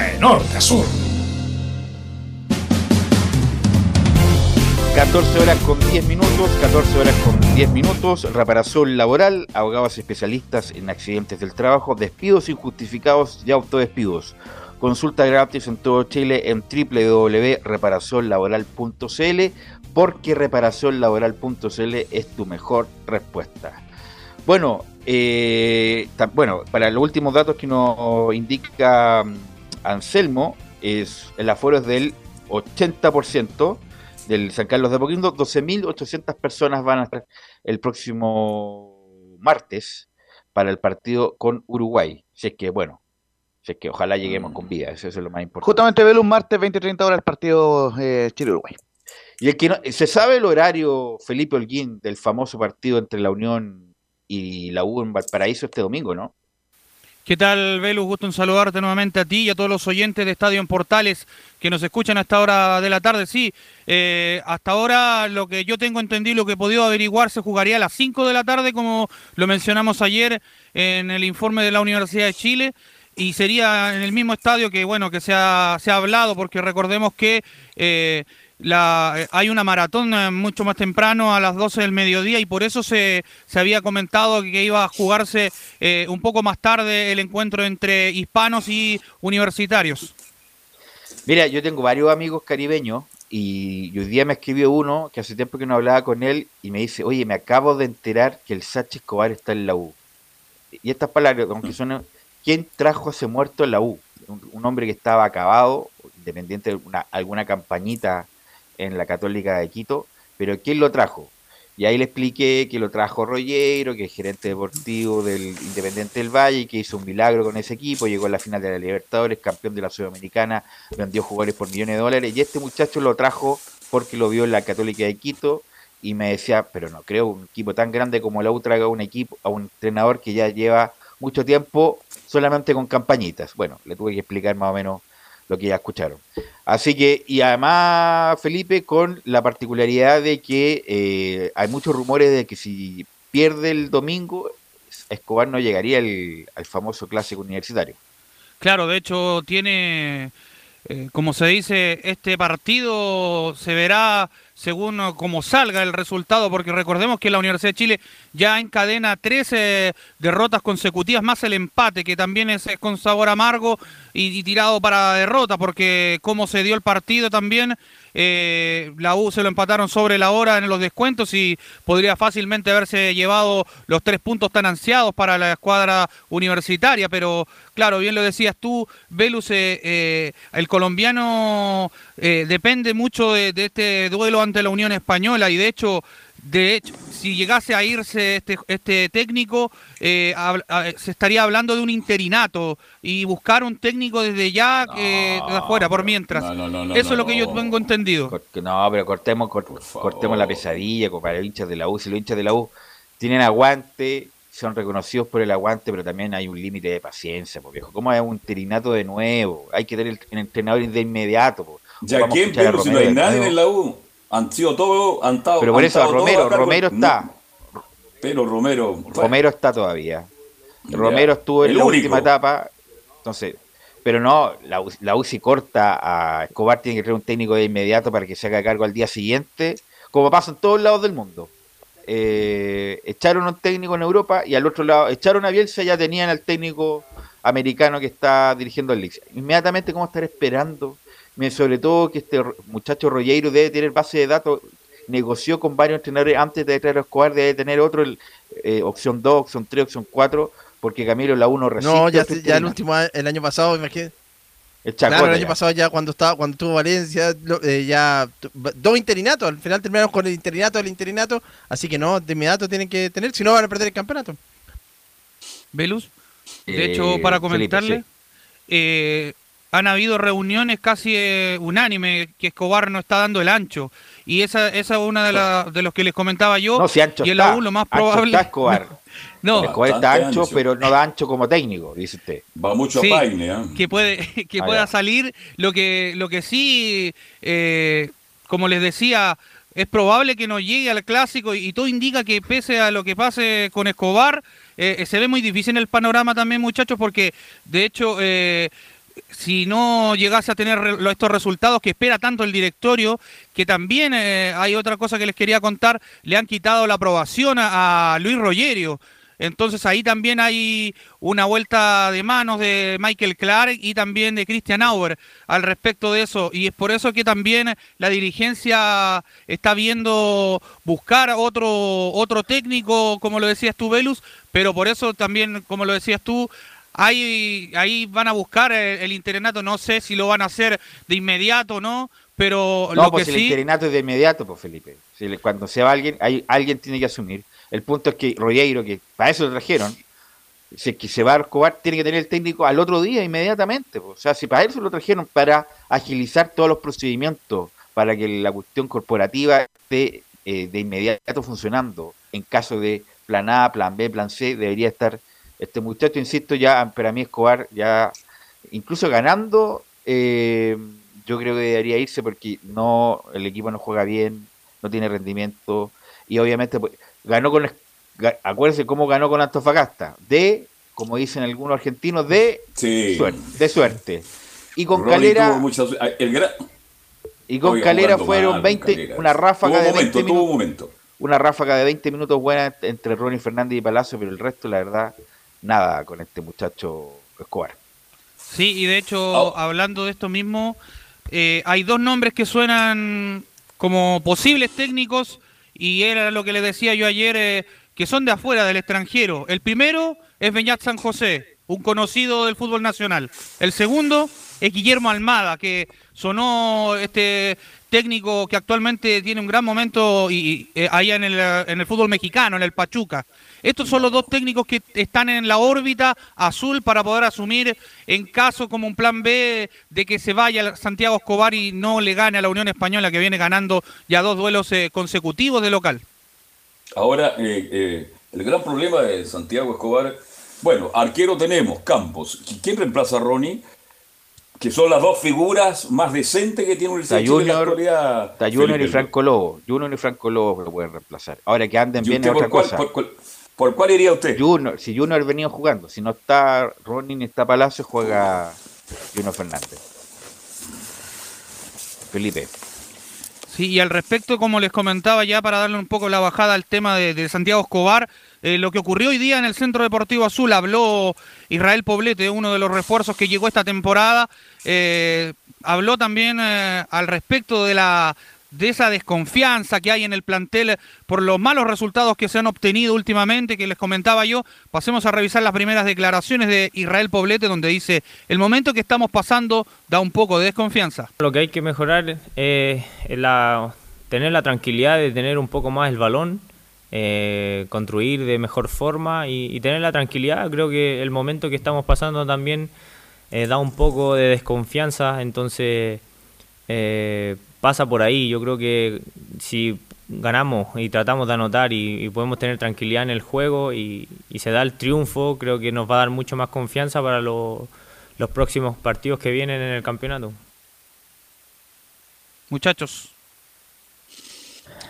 de norte a sur. 14 horas con 10 minutos, 14 horas con 10 minutos, reparación laboral, abogados especialistas en accidentes del trabajo, despidos injustificados y autodespidos. Consulta gratis en todo Chile en www.reparacionlaboral.cl porque reparacionlaboral.cl es tu mejor respuesta. Bueno, eh, bueno, para los últimos datos que nos indica mm, Anselmo, es el aforo es del 80% del San Carlos de Apoquindo, 12.800 personas van a estar el próximo martes para el partido con Uruguay. Si es que, bueno, si es que ojalá lleguemos con vida, eso, es lo más importante. Justamente velo un martes 20-30 horas el partido eh, Chile-Uruguay. Y el que no- ¿Se sabe el horario, Felipe Holguín, del famoso partido entre la Unión y la U en Valparaíso este domingo, no? ¿Qué tal, Velus? Gusto en saludarte nuevamente a ti y a todos los oyentes de Estadio en Portales que nos escuchan a esta hora de la tarde. Sí, eh, hasta ahora lo que yo tengo entendido, lo que he podido averiguar, se jugaría a las 5 de la tarde, como lo mencionamos ayer en el informe de la Universidad de Chile. Y sería en el mismo estadio que, bueno, que se ha, se ha hablado, porque recordemos que eh, la, eh, hay una maratón eh, mucho más temprano a las 12 del mediodía y por eso se, se había comentado que iba a jugarse eh, un poco más tarde el encuentro entre hispanos y universitarios. Mira, yo tengo varios amigos caribeños y, hoy día me escribió uno que hace tiempo que no hablaba con él y me dice, oye, me acabo de enterar que el Sachi Escobar está en la U. Y estas palabras, aunque son, ¿quién trajo a ese muerto en la U? Un, un hombre que estaba acabado, independiente de una, alguna campañita en la Católica de Quito, pero ¿quién lo trajo? Y ahí le expliqué que lo trajo Rollero, que es gerente deportivo del Independiente del Valle, que hizo un milagro con ese equipo, llegó a la final de la Libertadores, campeón de la Sudamericana, vendió jugadores por millones de dólares, y este muchacho lo trajo porque lo vio en la Católica de Quito, y me decía, pero no creo un equipo tan grande como la U traga a un equipo, a un entrenador que ya lleva mucho tiempo solamente con campañitas. Bueno, le tuve que explicar más o menos lo que ya escucharon. Así que, y además, Felipe, con la particularidad de que eh, hay muchos rumores de que si pierde el domingo, Escobar no llegaría al, famoso clásico universitario. Claro, de hecho tiene, eh, como se dice, este partido se verá según eh, como salga el resultado, porque recordemos que la Universidad de Chile ya encadena 13 derrotas consecutivas, más el empate, que también es, es con sabor amargo y, y tirado para derrota, porque como se dio el partido también, eh, la U se lo empataron sobre la hora en los descuentos y podría fácilmente haberse llevado los tres puntos tan ansiados para la escuadra universitaria, pero claro, bien lo decías tú, Velus, eh, eh, el colombiano eh, depende mucho de, de este duelo ante la Unión Española y de hecho, de hecho, si llegase a irse este, este técnico, eh, a- se estaría hablando de un interinato y buscar un técnico desde ya eh, de afuera, por mientras. no, no, no, Eso no, es lo que yo tengo entendido. Cor- No, pero cortemos, cor- cortemos la pesadilla para los hinchas de la U. Si los hinchas de la U tienen aguante, son reconocidos por el aguante, pero también hay un límite de paciencia, pues viejo. ¿Cómo es un interinato de nuevo? Hay que tener el entrenador de inmediato. po. ¿Ya quién, pero si no hay nadie en la U? Han sido todos, han. Pero por han eso, Romero, Romero está. No, pero Romero. bueno, Romero está todavía. Ya. Romero estuvo en la único. última etapa. Entonces, pero no, la, la UCI corta a Escobar, tiene que tener un técnico de inmediato para que se haga cargo al día siguiente, como pasa en todos lados del mundo. Eh, echaron a un técnico en Europa y al otro lado echaron a Bielsa, ya tenían al técnico americano que está dirigiendo el Leeds. Inmediatamente, ¿cómo estar esperando? Me- Sobre todo que este muchacho Rollero debe tener base de datos, negoció con varios entrenadores antes de traer a Escobar, debe tener otro, el, eh, opción 2, opción 3, opción 4, porque Camilo la 1 resiste. No, ya, ya el último el año pasado, imagínate. El Claro, Chacota el año ya. pasado ya cuando estaba, cuando tuvo Valencia, lo- eh, ya dos interinatos, al final terminaron con el interinato del interinato, así que no, de inmediato tienen que tener, si no van a perder el campeonato. Velus. De Eh, hecho, para Felipe, comentarle, sí. eh, han habido reuniones casi eh, unánime que Escobar no está dando el ancho. Y esa, esa es una de, la- de los que les comentaba yo. No, si ancho y en está. lo más Ancho probable. está Escobar. No, Escobar está ancho, ancho. pero no da ancho como técnico, dice usted. Va mucho Sí, a Paine, ¿eh? que puede que pueda salir lo que lo que sí eh, como les decía es probable que no llegue al clásico y, y todo indica que pese a lo que pase con Escobar eh, eh, se ve muy difícil el panorama también muchachos porque de hecho eh, si no llegase a tener estos resultados que espera tanto el directorio, que también eh, hay otra cosa que les quería contar, le han quitado la aprobación a, a Luis Rogerio. Entonces ahí también hay una vuelta de manos de Michael Clark y también de Christian Auer al respecto de eso. Y es por eso que también la dirigencia está viendo buscar otro, otro técnico, como lo decías tú, Velus, pero por eso también, como lo decías tú, Ahí, ahí van a buscar el, el interinato, no sé si lo van a hacer de inmediato o no, pero No, lo pues que el sí... interinato es de inmediato, pues Felipe. Si le- cuando se va alguien, hay, alguien tiene que asumir. El punto es que Rogueiro, que para eso lo trajeron, si es que se va a Escobar, tiene que tener el técnico al otro día inmediatamente. pues. O sea, si para eso lo trajeron, para agilizar todos los procedimientos, para que la cuestión corporativa esté eh, de inmediato funcionando. En caso de plan A, plan B, plan C, debería estar este muchacho, insisto, ya, para mí Escobar, ya incluso ganando, eh, yo creo que debería irse porque no el equipo no juega bien, no tiene rendimiento y obviamente pues, ganó con acuérdense cómo ganó con Antofagasta, de como dicen algunos argentinos de Sí. suerte, de suerte. Y con Calera muchas- el gran- y con Oiga, Calera fueron mal con 20 Calera. una ráfaga Tuvo de momento, 20 tuvo minutos, momento. una ráfaga de 20 minutos buena entre Ronnie Fernández y Palacio, pero el resto la verdad nada con este muchacho Escobar. Sí, y de hecho, Oh. hablando de esto mismo, eh, hay dos nombres que suenan como posibles técnicos, y era lo que le decía yo ayer, eh, que son de afuera, del extranjero. El primero es Beñat San José, un conocido del fútbol nacional. El segundo es Guillermo Almada, que sonó este técnico que actualmente tiene un gran momento y, y, eh, allá en el, en el fútbol mexicano, en el Pachuca. Estos son los dos técnicos que están en la órbita azul para poder asumir en caso como un plan B de que se vaya Santiago Escobar y no le gane a la Unión Española que viene ganando ya dos duelos eh, consecutivos de local. Ahora, eh, eh, el gran problema de Santiago Escobar, bueno, arquero tenemos, Campos. ¿Quién reemplaza a Ronnie? Que son las dos figuras más decentes que tiene de Chile en la Junior, actualidad. está Junior y. Franco Lobo. Junior y Franco Lobo lo pueden reemplazar. Ahora que anden ¿Y bien es otra cuál, cosa. por, cuál- por cuál iría usted? Junior, si Junior venía jugando, si no está Ronnie ni está Palacio, juega Junior Fernández. Felipe. Sí, y al respecto, como les comentaba ya para darle un poco la bajada al tema de, de Santiago Escobar, eh, lo que ocurrió hoy día en el Centro Deportivo Azul, habló Israel Poblete, uno de los refuerzos que llegó esta temporada, eh, habló también eh, al respecto de la de esa desconfianza que hay en el plantel por los malos resultados que se han obtenido últimamente, que les comentaba yo. Pasemos a revisar las primeras declaraciones de Israel Poblete, donde dice, el momento que estamos pasando da un poco de desconfianza. Lo que hay que mejorar eh, es la, tener la tranquilidad de tener un poco más el balón, eh, construir de mejor forma y, tener la tranquilidad. Creo que el momento que estamos pasando también eh, da un poco de desconfianza, entonces pasa por ahí. Yo creo que si ganamos y tratamos de anotar y, y podemos tener tranquilidad en el juego y, y se da el triunfo, creo que nos va a dar mucho más confianza para lo- los próximos partidos que vienen en el campeonato. Muchachos.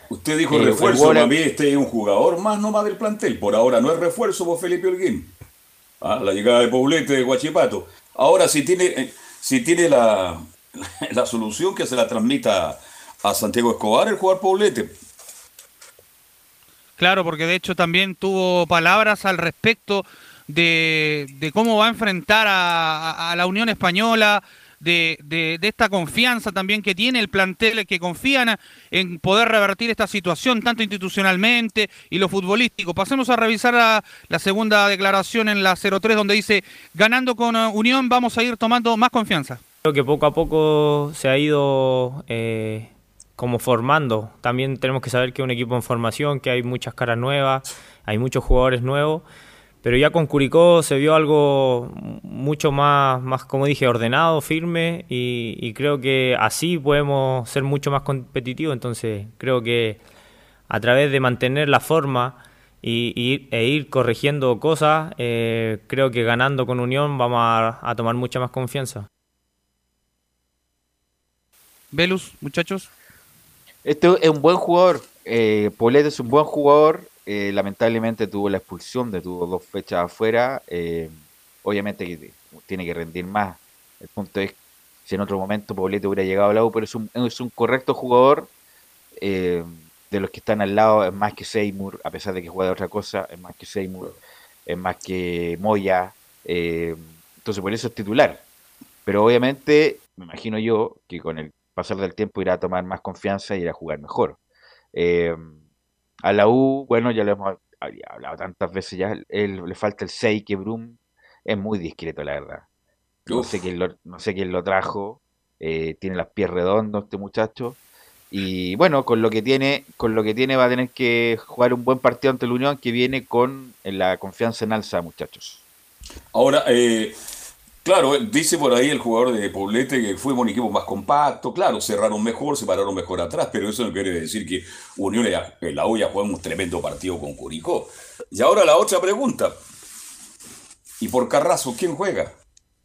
Usted dijo Eh, refuerzo, para mí este es un jugador más nomás del plantel. Por ahora no es refuerzo por Felipe Holguín. Ah, la llegada de Poblete de Guachipato. Ahora si tiene, eh, si tiene la, la solución que se la transmita a Santiago Escobar, el jugador Poblete. Claro, porque de hecho también tuvo palabras al respecto de, cómo va a enfrentar a, la Unión Española, de, esta confianza también que tiene el plantel, que confían en poder revertir esta situación, tanto institucionalmente y lo futbolístico. Pasemos a revisar la, segunda declaración en la 03, donde dice, ganando con eh, Unión vamos a ir tomando más confianza. Creo que poco a poco se ha ido eh, como formando. También tenemos que saber que es un equipo en formación, que hay muchas caras nuevas, hay muchos jugadores nuevos. Pero ya con Curicó se vio algo mucho más, más como dije, ordenado, firme y, creo que así podemos ser mucho más competitivos. Entonces creo que a través de mantener la forma y, e ir corrigiendo cosas, eh, creo que ganando con Unión vamos a tomar mucha más confianza. Velus, muchachos. Este es un buen jugador. Eh, Poblete es un buen jugador. eh, lamentablemente tuvo la expulsión, de tuvo dos fechas afuera. eh, obviamente que tiene que rendir más. El punto es si en otro momento Poblete hubiera llegado al lado, pero es un, es un correcto jugador. eh, de los que están al lado es más que Seymour, a pesar de que juega de otra cosa, es más que Seymour. es más que Moya, entonces por eso es titular. Pero obviamente, me imagino yo que con el pasar del tiempo irá a tomar más confianza y irá a jugar mejor. Eh, a la U, bueno, ya lo hemos hablado tantas veces ya, él, le falta el 6, que Brum es muy discreto, la verdad. No sé, quién lo, no sé quién lo trajo, eh, tiene las pies redondos este muchacho. Y bueno, con lo que tiene, con lo que tiene va a tener que jugar un buen partido ante la Unión que viene con la confianza en alza, muchachos. Ahora, eh, claro, dice por ahí el jugador de Poblete que fuimos un equipo más compacto, claro, cerraron mejor, se pararon mejor atrás, pero eso no quiere decir que Unión en la olla jugamos un tremendo partido con Curicó. Y ahora la otra pregunta. ¿Y por Carrazo quién juega?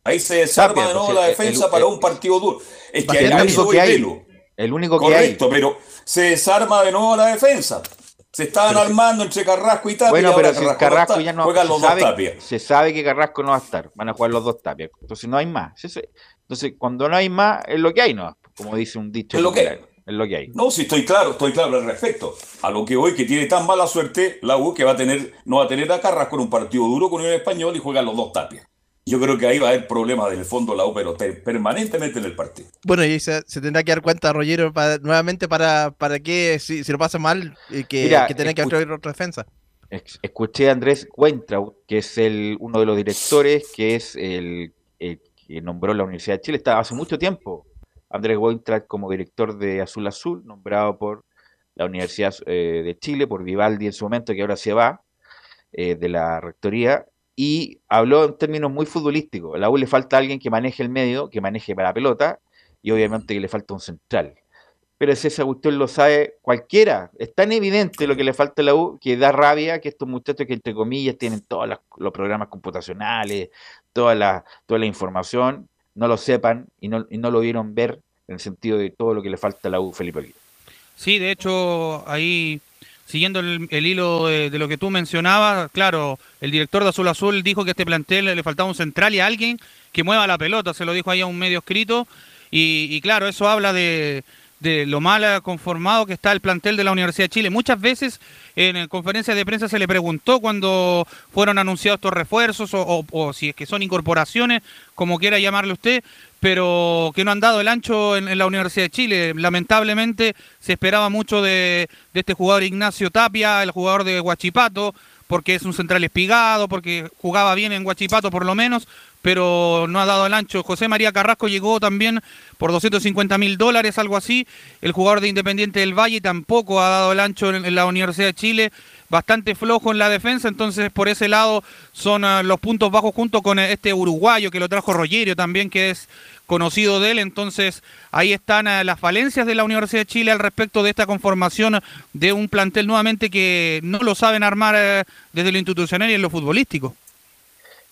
Ahí se desarma Tapia, de nuevo la el- defensa el- para el- un partido duro. Es que el ahí único voy que hay. velo. El único que hay. Correcto, pero se desarma de nuevo la defensa. Se estaban Pero armando entre Carrasco y Tapia. Bueno, pero si no Carrasco está, ya no Juegan los dos sabe, Tapia. se sabe que Carrasco no va a estar, van a jugar los dos Tapia. Entonces no hay más. Entonces, cuando no hay más, es lo que hay, ¿no? Como dice un dicho. Es lo que popular, Es lo que hay. No, sí, estoy claro, estoy claro al respecto. A lo que hoy que tiene tan mala suerte la U que va a tener, no va a tener a Carrasco en un partido duro con Unión Español y juegan los dos Tapia. Yo creo que ahí va a haber problemas en el fondo la U, pero te- permanentemente en el partido. Bueno, y se, se tendrá que dar cuenta, Rollero, para, nuevamente para, para que, si, si lo pasa mal, eh, que, Mira, que tenga que otra defensa. Escuché a Andrés Weintraub, que es el, uno de los directores, que es el, el que nombró la Universidad de Chile. Estaba hace mucho tiempo Andrés Weintraub como director de Azul Azul, nombrado por la Universidad eh, de Chile, por Vivaldi en su momento, que ahora se va eh, de la rectoría, y habló en términos muy futbolísticos. A la U le falta alguien que maneje el medio, que maneje para la pelota, y obviamente que le falta un central. Pero si esa lo sabe cualquiera, es tan evidente lo que le falta a la U que da rabia que estos muchachos que entre comillas tienen todos los programas computacionales, toda la, toda la información, no lo sepan y no, y no lo vieron ver en el sentido de todo lo que le falta a la U, Felipe Aguirre. Sí, de hecho, ahí, siguiendo el, el hilo de, lo que tú mencionabas, claro, el director de Azul Azul dijo que a este plantel le faltaba un central y alguien que mueva la pelota, se lo dijo ahí a un medio escrito, y, y claro, eso habla de, lo mal conformado que está el plantel de la Universidad de Chile. Muchas veces en conferencias de prensa se le preguntó cuando fueron anunciados estos refuerzos o si es que son incorporaciones, como quiera llamarle usted, pero que no han dado el ancho en, la Universidad de Chile. Lamentablemente se esperaba mucho de, este jugador Ignacio Tapia, el jugador de Huachipato, porque es un central espigado, porque jugaba bien en Huachipato por lo menos, pero no ha dado el ancho. José María Carrasco llegó también por 250 mil dólares, algo así. El jugador de Independiente del Valle tampoco ha dado el ancho en la Universidad de Chile. Bastante flojo en la defensa, entonces por ese lado son ah, los puntos bajos junto con este uruguayo que lo trajo Rogerio también, que es conocido de él. Entonces ahí están ah, las falencias de la Universidad de Chile al respecto de esta conformación de un plantel nuevamente que no lo saben armar eh, desde lo institucional y en lo futbolístico.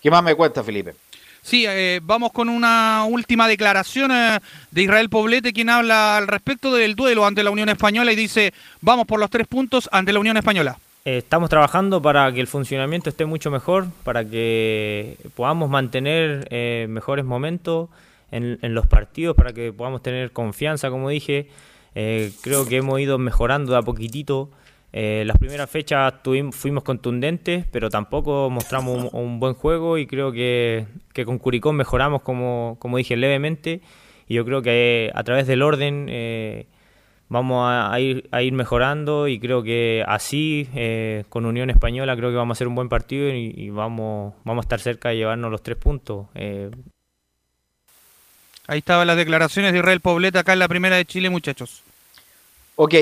¿Qué más me cuenta, Felipe? Sí, eh, vamos con una última declaración eh, de Israel Poblete, quien habla al respecto del duelo ante la Unión Española y dice, vamos por los tres puntos ante la Unión Española. Eh, Estamos trabajando para que el funcionamiento esté mucho mejor, para que podamos mantener eh, mejores momentos en, en los partidos, para que podamos tener confianza, como dije. Eh, creo que hemos ido mejorando de a poquitito. Eh, las primeras fechas tuvim- fuimos contundentes, pero tampoco mostramos un, buen juego y creo que, que con Curicó mejoramos, como, como dije, levemente. Y yo creo que a través del orden eh, vamos a, a ir, a ir mejorando y creo que así, eh, con Unión Española, creo que vamos a hacer un buen partido y, y vamos, vamos a estar cerca de llevarnos los tres puntos. Eh, Ahí estaban las declaraciones de Israel Poblete acá en la primera de Chile, muchachos. Ok,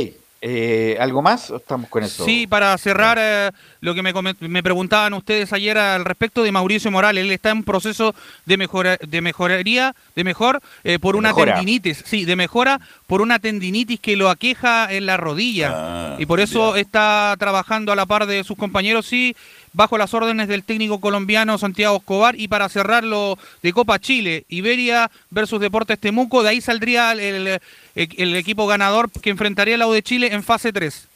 eh, ¿algo más o estamos con eso? Sí, para cerrar eh, lo que me, me preguntaban ustedes ayer al respecto de Mauricio Morales, él está en proceso de mejora, de mejoría, de mejor eh, por una Mejora. tendinitis, sí, de mejora por una tendinitis que lo aqueja en la rodilla. Ah, y por eso está trabajando a la par de sus compañeros, sí, bajo las órdenes del técnico colombiano Santiago Escobar y para cerrarlo de Copa Chile, Iberia versus Deportes Temuco, de ahí saldría el, el- el equipo ganador que enfrentaría a la U de Chile en fase 3.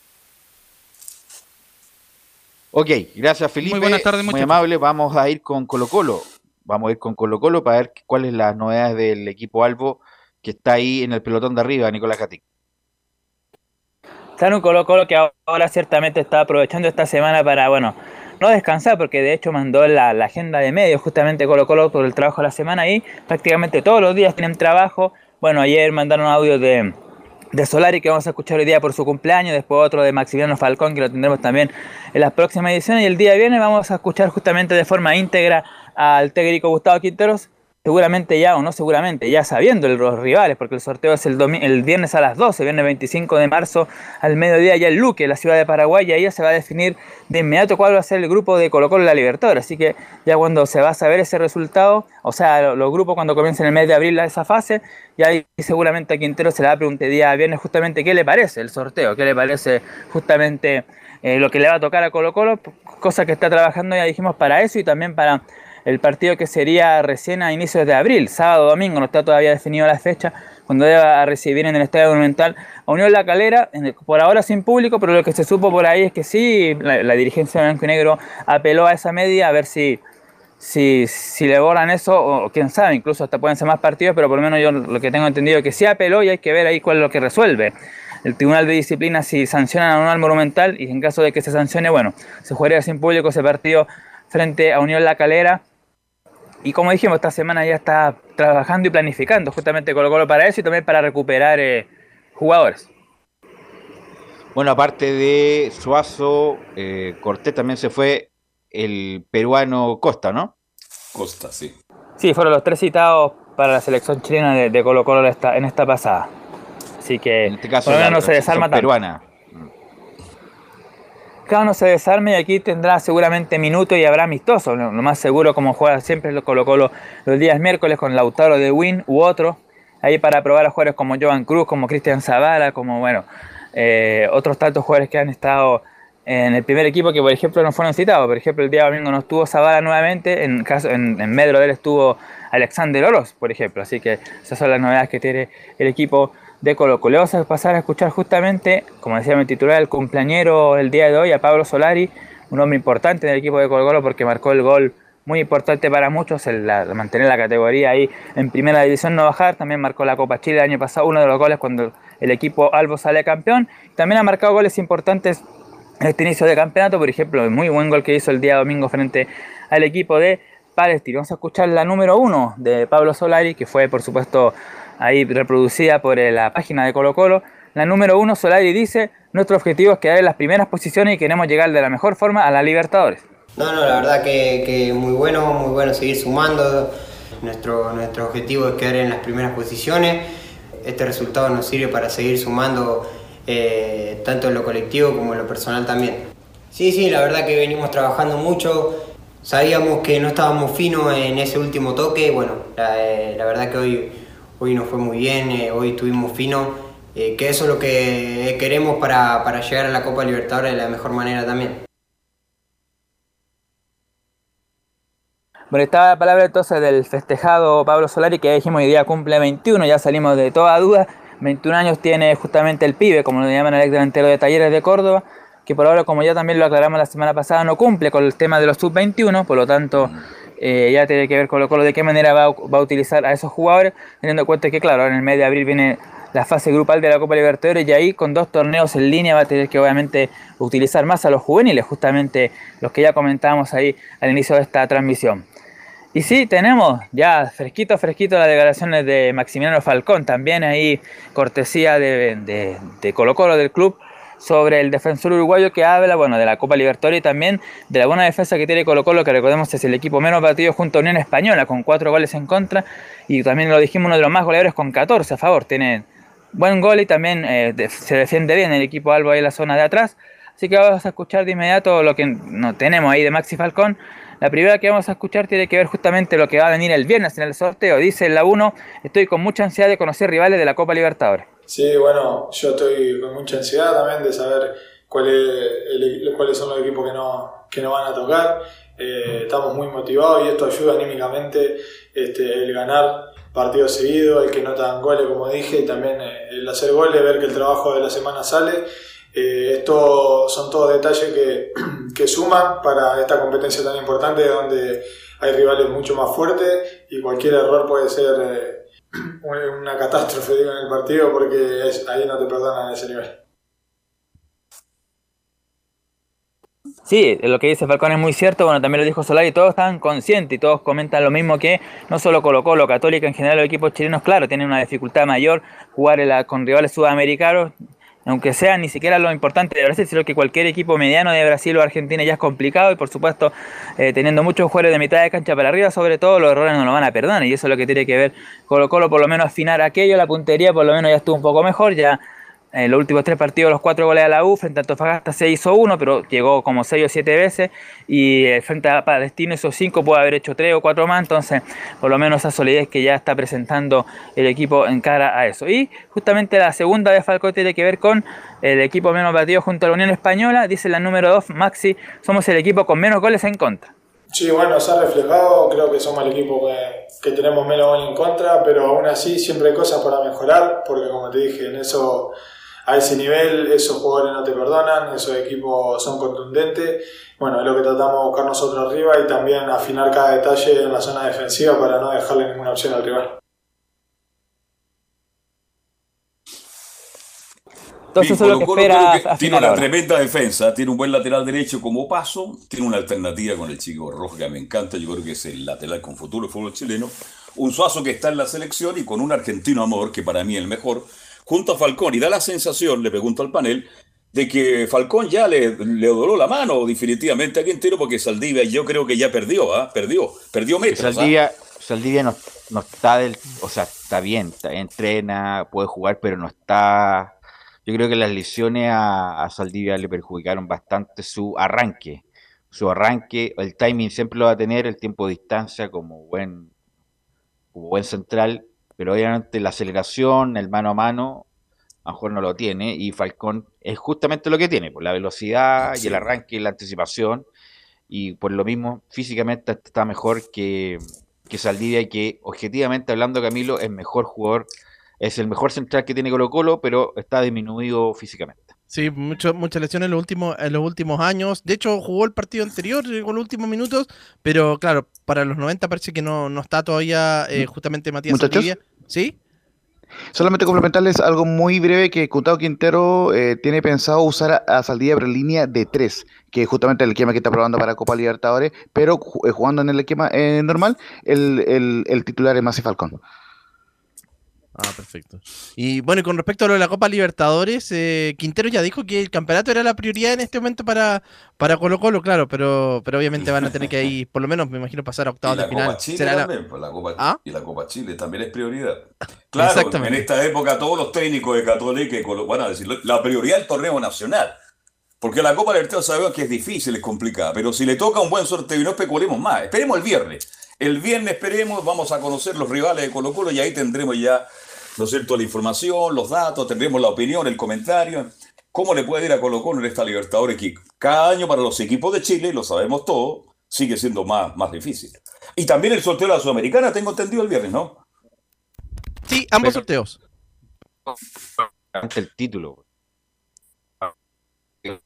Ok, gracias Felipe. Muy buenas tardes, Muy muchachos. amable, vamos a ir con Colo Colo. Vamos a ir con Colo Colo para ver cuáles las novedades del equipo Albo que está ahí en el pelotón de arriba, Nicolás Gatic. Claro, un Colo Colo que ahora ciertamente está aprovechando esta semana para, bueno, no descansar, porque de hecho mandó la, la agenda de medios justamente Colo Colo por el trabajo de la semana y prácticamente todos los días tienen trabajo. Bueno, ayer mandaron audio de, de Solari que vamos a escuchar hoy día por su cumpleaños, después otro de Maximiliano Falcón que lo tendremos también en las próximas ediciones y el día viernes vamos a escuchar justamente de forma íntegra al técnico Gustavo Quinteros seguramente ya, o no seguramente, ya sabiendo los rivales, porque el sorteo es el, el viernes a las 12, viernes 25 de marzo al mediodía, ya el Luque, la ciudad de Paraguay, y ahí ya se va a definir de inmediato cuál va a ser el grupo de Colo Colo en la Libertadores. Así que ya cuando se va a saber ese resultado, o sea, los, grupos cuando comiencen el mes de abril esa fase, ya ahí seguramente a Quintero se le va a preguntar día viernes justamente qué le parece el sorteo, qué le parece justamente eh, lo que le va a tocar a Colo Colo, cosa que está trabajando, ya dijimos, para eso y también para el partido que sería recién a inicios de abril, sábado, domingo, no está todavía definido la fecha, cuando deba recibir en el Estadio Monumental a Unión La Calera, por ahora sin público, pero lo que se supo por ahí es que sí, la, dirigencia de Blanco y Negro apeló a esa media a ver si, si, si le borran eso, o quién sabe, incluso hasta pueden ser más partidos, pero por lo menos yo lo que tengo entendido es que sí apeló y hay que ver ahí cuál es lo que resuelve. El Tribunal de Disciplina si sanciona a Unión Monumental y en caso de que se sancione, bueno, se jugaría sin público ese partido frente a Unión La Calera y como dijimos, esta semana ya está trabajando y planificando justamente Colo Colo para eso y también para recuperar eh, jugadores. Bueno, aparte de Suazo, eh, Cortés también se fue el peruano Costa, ¿no? Costa, sí. Sí, fueron los tres citados para la selección chilena de, Colo Colo en esta pasada. Así que en este caso, por lo menos no se desarma tanto. peruana cada uno se desarme y aquí tendrá seguramente minutos y habrá amistosos. Lo, más seguro, como juega siempre, lo colocó los, días miércoles con Lautaro de Win u otro. Ahí para probar a jugadores como Joan Cruz, como Cristian Zavala, como bueno, eh, otros tantos jugadores que han estado en el primer equipo que por ejemplo no fueron citados. Por ejemplo, el día domingo no estuvo Zavala nuevamente, en, caso, en Medro de él estuvo Alexander Oros, por ejemplo. Así que esas son las novedades que tiene el equipo de Colo Colo. Vamos a pasar a escuchar justamente, como decía mi titular, el cumpleañero el día de hoy, a Pablo Solari, un hombre importante en el equipo de Colo Colo porque marcó el gol muy importante para muchos, el, mantener la categoría ahí en primera división, no bajar, también marcó la Copa Chile el año pasado, uno de los goles cuando el equipo Albo sale campeón, también ha marcado goles importantes en este inicio de campeonato, por ejemplo, el muy buen gol que hizo el día domingo frente al equipo de Palestino. Vamos a escuchar la número uno de Pablo Solari, que fue por supuesto ahí reproducida por eh, la página de Colo Colo. La número uno, Solari dice, nuestro objetivo es quedar en las primeras posiciones y queremos llegar de la mejor forma a la Libertadores. No, no, la verdad que, que muy bueno, muy bueno seguir sumando. Nuestro, nuestro objetivo es quedar en las primeras posiciones. Este resultado nos sirve para seguir sumando eh, tanto en lo colectivo como en lo personal también. Sí, sí, la verdad que venimos trabajando mucho. Sabíamos que no estábamos finos en ese último toque. Bueno, la, eh, la verdad que hoy hoy nos fue muy bien, eh, hoy estuvimos finos, eh, que eso es lo que queremos para, para llegar a la Copa Libertadores de la mejor manera también. Bueno, estaba la palabra entonces del festejado Pablo Solari, que dijimos hoy día cumple 21, ya salimos de toda duda. 21 años tiene justamente el pibe, como lo llaman el ex delantero de Talleres de Córdoba, que por ahora, como ya también lo aclaramos la semana pasada, no cumple con el tema de los sub-21, por lo tanto eh, ya tiene que ver con lo, de qué manera va, a utilizar a esos jugadores, teniendo en cuenta que, claro, en el mes de abril viene la fase grupal de la Copa Libertadores y ahí con dos torneos en línea va a tener que obviamente utilizar más a los juveniles, justamente los que ya comentábamos ahí al inicio de esta transmisión. Y sí, tenemos ya fresquito, fresquito las declaraciones de Maximiliano Falcón, también ahí cortesía de, de, de Colo Colo del club, sobre el defensor uruguayo que habla bueno, de la Copa Libertadores y también de la buena defensa que tiene Colo Colo, que recordemos es el equipo menos batido junto a Unión Española, con cuatro goles en contra, y también lo dijimos, uno de los más goleadores con 14 a favor. Tiene buen gol y también eh, se defiende bien el equipo Albo ahí en la zona de atrás. Así que vamos a escuchar de inmediato lo que no tenemos ahí de Maxi Falcón. La primera que vamos a escuchar tiene que ver justamente lo que va a venir el viernes en el sorteo. Dice en la 1, estoy con mucha ansiedad de conocer rivales de la Copa Libertadores. Sí, bueno, yo estoy con mucha ansiedad también de saber cuál es cuáles son los equipos que no, que no van a tocar. Eh, estamos muy motivados y esto ayuda anímicamente este, el ganar partidos seguidos, el que no dan goles, como dije, y también eh, el hacer goles, ver que el trabajo de la semana sale. Eh, esto son todos detalles que, que suman para esta competencia tan importante donde hay rivales mucho más fuertes y cualquier error puede ser una catástrofe digo, en el partido porque ahí no te perdonan ese nivel. Sí, lo que dice Falcón es muy cierto, bueno, también lo dijo Solari, todos están conscientes y todos comentan lo mismo que no solo Colo Colo, Católica, en general los equipos chilenos, claro, tienen una dificultad mayor jugar con rivales sudamericanos, aunque sea ni siquiera lo importante de Brasil, sino que cualquier equipo mediano de Brasil o Argentina ya es complicado y por supuesto eh, teniendo muchos jugadores de mitad de cancha para arriba, sobre todo los errores no lo van a perdonar y eso es lo que tiene que ver Colo Colo, por lo menos afinar aquello, la puntería por lo menos ya estuvo un poco mejor, ya en los últimos tres partidos los cuatro goles a la U, frente a Antofagasta se hizo uno, pero llegó como seis o siete veces, y eh, frente a Palestino esos cinco puede haber hecho tres o cuatro más, entonces por lo menos esa solidez que ya está presentando el equipo en cara a eso. Y justamente la segunda de Falcón tiene que ver con el equipo menos batido junto a la Unión Española, dice la número dos, Maxi, somos el equipo con menos goles en contra. Sí, bueno, se ha reflejado, creo que somos el equipo que, que tenemos menos gol en contra, pero aún así siempre hay cosas para mejorar, porque como te dije, en eso, a ese nivel esos jugadores no te perdonan, esos equipos son contundentes, bueno, es lo que tratamos de buscar nosotros arriba y también afinar cada detalle en la zona defensiva para no dejarle ninguna opción al rival. Entonces eso es lo que espera que Tiene una ahora. tremenda defensa, tiene un buen lateral derecho como paso, tiene una alternativa con el chico rojo que me encanta, yo creo que es el lateral con futuro del fútbol chileno. Un Suazo que está en la selección y con un argentino amor, que para mí es el mejor, junto a Falcón. Y da la sensación, le pregunto al panel, de que Falcón ya le, le doló la mano definitivamente a Quintero porque Saldivia yo creo que ya perdió, ¿ah? Perdió, perdió metros. ¿ah? Saldivia, Saldivia no, no está del, o sea, está bien, está- entrena, puede jugar, pero no está. Yo creo que las lesiones a, a Saldivia le perjudicaron bastante su arranque. Su arranque, el timing siempre lo va a tener, el tiempo de distancia como buen, como buen central, pero obviamente la aceleración, el mano a mano, a lo mejor no lo tiene, y Falcón es justamente lo que tiene, por la velocidad y el arranque y la anticipación, y por lo mismo físicamente está mejor que, que Saldivia, y que objetivamente hablando Camilo es mejor jugador, es el mejor central que tiene Colo Colo, pero está disminuido físicamente. Sí, mucho, muchas lesiones en los, últimos, en los últimos años. De hecho, jugó el partido anterior, llegó en los últimos minutos, pero claro, para los 90 parece que no, no está todavía eh, justamente Matías Muchachos. Saldivia. ¿Sí? Solamente complementarles algo muy breve que Gustavo Quintero eh, tiene pensado usar a, a en línea de tres, que es justamente el esquema que está probando para Copa Libertadores, pero eh, jugando en el esquema eh, normal, el, el- el titular es Masi Falcón. Ah, perfecto. Y bueno, y con respecto a lo de la Copa Libertadores, eh, Quintero ya dijo que el campeonato era la prioridad en este momento para, para Colo Colo, claro, pero, pero obviamente van a tener que ahí, por lo menos me imagino, pasar a Y octavos la de final. Copa Chile Será la- también, pues la Copa, ¿Ah? y la Copa Chile también es prioridad. Claro, Exactamente. en esta época todos los técnicos de Católica y Colo- van a decir, la prioridad es el torneo nacional. Porque la Copa Libertadores sabemos que es difícil, es complicada, pero si le toca un buen sorteo y no especulemos más, esperemos el viernes. El viernes esperemos, vamos a conocer los rivales de Colo Colo y ahí tendremos ya, ¿no es cierto?, la información, los datos, tendremos la opinión, el comentario. ¿Cómo le puede ir a Colo Colo en esta Libertadores que cada año para los equipos de Chile, lo sabemos todos, sigue siendo más, más difícil? Y también el sorteo de la Sudamericana, tengo entendido el viernes, ¿no? Sí, ambos Pero- sorteos. Ante el título. El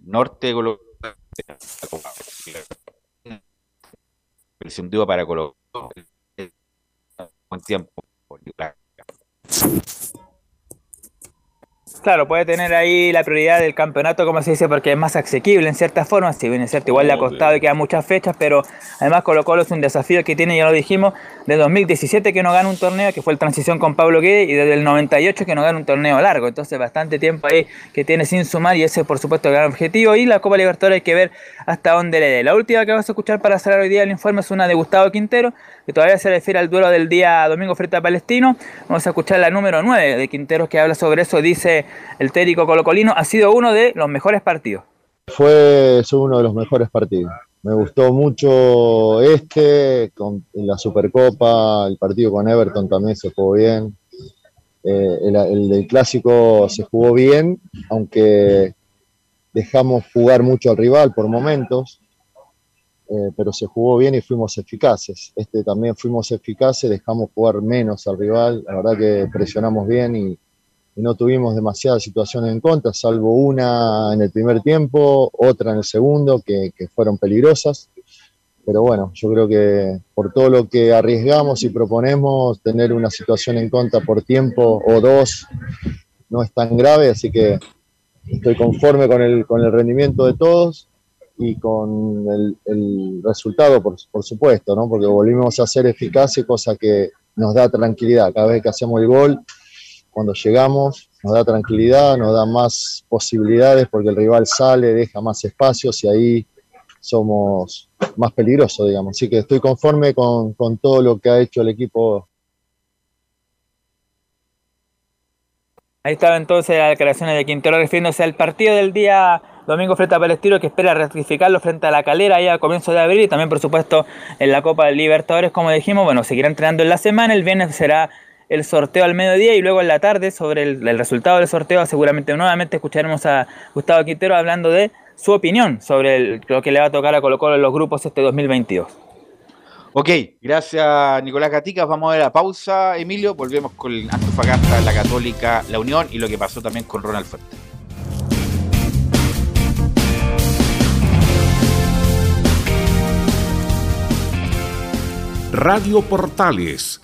norte de Colo duda para Colo buen tiempo. Claro, puede tener ahí la prioridad del campeonato, como se dice, porque es más asequible en cierta forma. Si bien es cierto, igual le ha costado y quedan muchas fechas, pero además Colo Colo es un desafío que tiene, ya lo dijimos, de 2017 que no gana un torneo, que fue el transición con Pablo Guede, y desde el 98 que no gana un torneo largo. Entonces, bastante tiempo ahí que tiene sin sumar, y ese, por supuesto, el gran objetivo. Y la Copa Libertadores hay que ver hasta dónde le dé. La última que vamos a escuchar para cerrar hoy día el informe es una de Gustavo Quintero, que todavía se refiere al duelo del día domingo frente a Palestino. Vamos a escuchar la número 9 de Quinteros que habla sobre eso. Dice el técnico colocolino, ha sido uno de los mejores partidos. Fue uno de los mejores partidos. Me gustó mucho este, con la Supercopa, el partido con Everton también se jugó bien. Eh, el, el clásico se jugó bien, aunque dejamos jugar mucho al rival por momentos, eh, pero se jugó bien y fuimos eficaces. Este también fuimos eficaces, dejamos jugar menos al rival, la verdad que presionamos bien y, y no tuvimos demasiadas situaciones en contra, salvo una en el primer tiempo, otra en el segundo, que, que fueron peligrosas. Pero bueno, yo creo que por todo lo que arriesgamos y proponemos, tener una situación en contra por tiempo o dos no es tan grave, así que estoy conforme con el, con el rendimiento de todos y con el, el resultado, por, por, supuesto, ¿no? porque volvimos a ser eficaces, cosa que nos da tranquilidad. Cada vez que hacemos el gol, cuando llegamos, nos da tranquilidad, nos da más posibilidades porque el rival sale, deja más espacios y ahí somos más peligrosos, digamos. Así que estoy conforme con, todo lo que ha hecho el equipo Ahí estaba entonces las declaraciones de Quintero refiriéndose al partido del día domingo frente a Palestino que espera rectificarlo frente a la calera ahí a comienzo de abril y también por supuesto en la Copa Libertadores como dijimos, bueno, seguirá entrenando en la semana, el viernes será el sorteo al mediodía y luego en la tarde sobre el, el resultado del sorteo seguramente nuevamente escucharemos a Gustavo Quintero hablando de su opinión sobre el, lo que le va a tocar a Colo Colo en los grupos este 2022. Ok, gracias Nicolás Gaticas. Vamos a ver la pausa, Emilio. Volvemos con Antofagasta, la Católica, la Unión y lo que pasó también con Ronald Fuerte. Radio Portales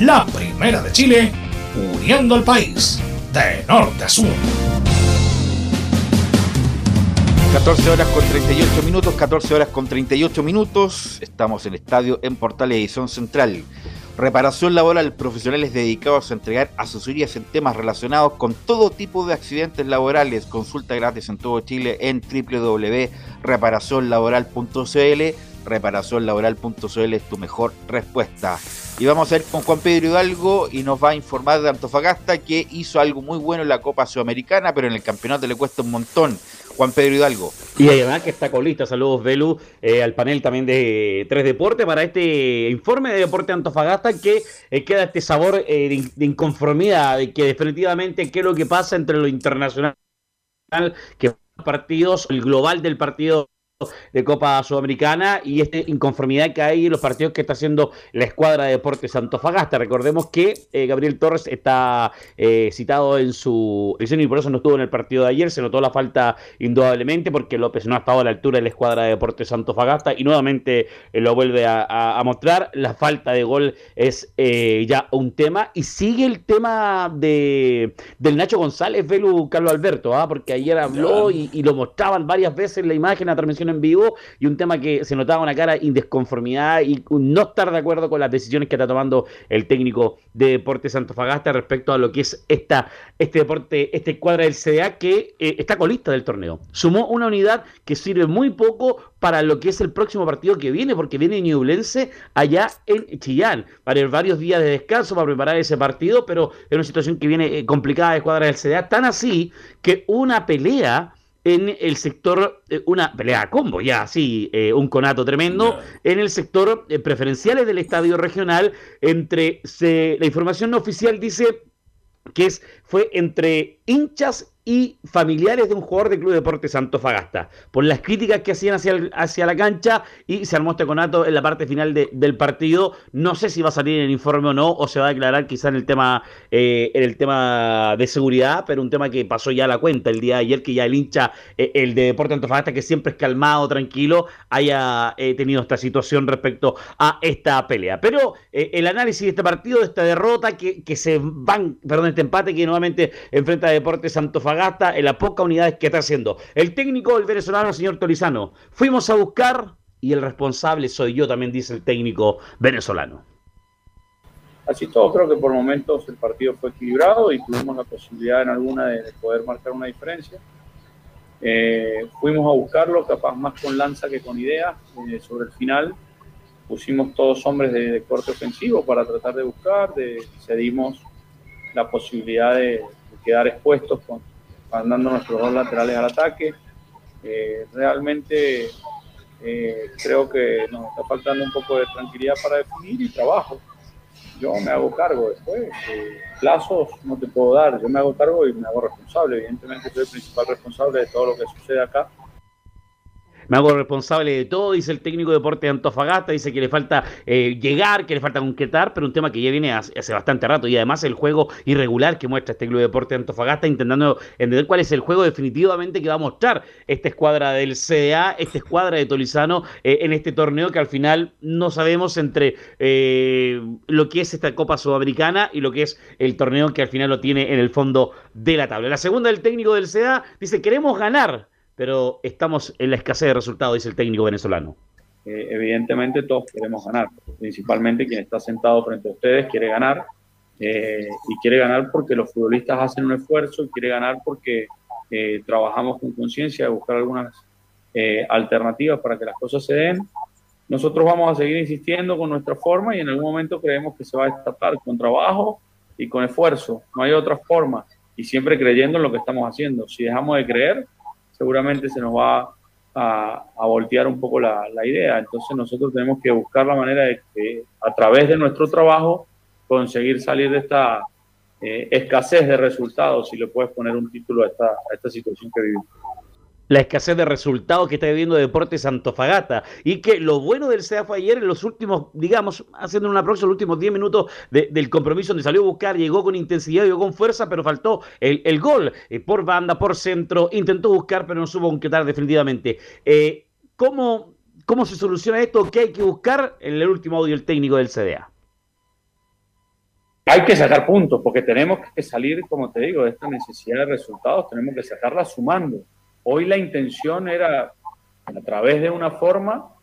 la primera de Chile, uniendo al país de norte a sur. 14 horas con 38 minutos, 14 horas con 38 minutos. Estamos en estadio en Portal Edición Central. Reparación laboral, profesionales dedicados a entregar asesorías en temas relacionados con todo tipo de accidentes laborales. Consulta gratis en todo Chile en www.reparacionlaboral.cl. Reparacionlaboral.cl es tu mejor respuesta. Y vamos a ir con Juan Pedro Hidalgo y nos va a informar de Antofagasta que hizo algo muy bueno en la Copa Sudamericana, pero en el campeonato le cuesta un montón. Juan Pedro Hidalgo. Y además que está colista, saludos Velu, eh, al panel también de Tres Deportes para este informe de Deporte Antofagasta que eh, queda este sabor eh, de, de, inconformidad, de que definitivamente qué es lo que pasa entre lo internacional, que partidos, el global del partido de Copa Sudamericana y esta inconformidad que hay en los partidos que está haciendo la escuadra de Deportes Antofagasta. Recordemos que eh, Gabriel Torres está eh, citado en su edición y por eso no estuvo en el partido de ayer. Se notó la falta indudablemente porque López no ha estado a la altura de la escuadra de Deportes Antofagasta y nuevamente eh, lo vuelve a, a, a, mostrar. La falta de gol es eh, ya un tema y sigue el tema de del Nacho González, Velu Carlos Alberto, ¿ah? porque ayer habló y, y, lo mostraban varias veces en la imagen a transmisión en vivo y un tema que se notaba una cara indesconformidad y no estar de acuerdo con las decisiones que está tomando el técnico de Deportes Antofagasta respecto a lo que es esta, este deporte, este cuadra del CDA que eh, está colista del torneo. Sumó una unidad que sirve muy poco para lo que es el próximo partido que viene, porque viene Ñublense allá en Chillán. Va a haber varios días de descanso para preparar ese partido, pero es una situación que viene eh, complicada de cuadra del CDA, tan así que una pelea en el sector, eh, una pelea a combo, ya así, eh, un conato tremendo, en el sector eh, preferenciales del estadio regional, entre, se, la información no oficial dice que es, fue entre hinchas y familiares de un jugador de Club Deportes Antofagasta, por las críticas que hacían hacia, hacia la cancha y se armó este conato en la parte final de- del partido. No sé si va a salir en el informe o no, o se va a declarar quizá en el tema, eh, en el tema de seguridad, pero un tema que pasó ya a la cuenta el día de ayer, que ya el hincha, eh, el de Deportes Antofagasta, que siempre es calmado, tranquilo, haya eh, tenido esta situación respecto a esta pelea. Pero el análisis de este partido, de esta derrota, que, que se van, perdón, este empate que nuevamente enfrenta a Deportes Antofagasta, en las pocas unidades que está haciendo. El técnico, el venezolano, señor Tolizano, fuimos a buscar y el responsable soy yo, también dice el técnico venezolano. Así todo, creo que por momentos el partido fue equilibrado y tuvimos la posibilidad en alguna de, de poder marcar una diferencia. Eh, fuimos a buscarlo, capaz más con lanza que con idea. Eh, sobre el final pusimos todos hombres de, corte ofensivo para tratar de buscar, de, cedimos la posibilidad de quedar expuestos con, mandando nuestros dos laterales al ataque. Eh, realmente eh, creo que nos está faltando un poco de tranquilidad para definir y trabajo yo me hago cargo después. Eh, plazos no te puedo dar, yo me hago cargo y me hago responsable. Evidentemente soy el principal responsable de todo lo que sucede acá. Me hago responsable de todo, dice el técnico de Deportes de Antofagasta, dice que le falta eh, llegar, que le falta concretar, pero un tema que ya viene hace, bastante rato y además el juego irregular que muestra este Club de Deportes de Antofagasta, intentando entender cuál es el juego definitivamente que va a mostrar esta escuadra del CDA, esta escuadra de Tolizano eh, en este torneo que al final no sabemos entre eh, lo que es esta Copa Sudamericana y lo que es el torneo que al final lo tiene en el fondo de la tabla. La segunda del técnico del CDA dice, queremos ganar, pero estamos en la escasez de resultados, dice el técnico venezolano. Eh, evidentemente todos queremos ganar, principalmente quien está sentado frente a ustedes quiere ganar eh, y quiere ganar porque los futbolistas hacen un esfuerzo y quiere ganar porque eh, trabajamos con conciencia de buscar algunas eh, alternativas para que las cosas se den. Nosotros vamos a seguir insistiendo con nuestra forma y en algún momento creemos que se va a destapar con trabajo y con esfuerzo. No hay otra forma y siempre creyendo en lo que estamos haciendo. Si dejamos de creer, seguramente se nos va a, a voltear un poco la, la, idea. Entonces nosotros tenemos que buscar la manera de que a través de nuestro trabajo conseguir salir de esta eh, escasez de resultados, si le puedes poner un título a esta, a esta situación que vivimos la escasez de resultados que está viviendo Deportes Antofagasta. Y que lo bueno del CEA fue ayer en los últimos, digamos, haciendo una próxima, los últimos 10 minutos de, del compromiso donde salió a buscar, llegó con intensidad, llegó con fuerza, pero faltó el, el gol eh, por banda, por centro, intentó buscar, pero no supo concretar definitivamente. Eh, ¿cómo, ¿Cómo se soluciona esto? ¿Qué hay que buscar? En el último audio el técnico del CDA. Hay que sacar puntos, porque tenemos que salir, como te digo, de esta necesidad de resultados, tenemos que sacarla sumando. Hoy la intención era, a través de una forma,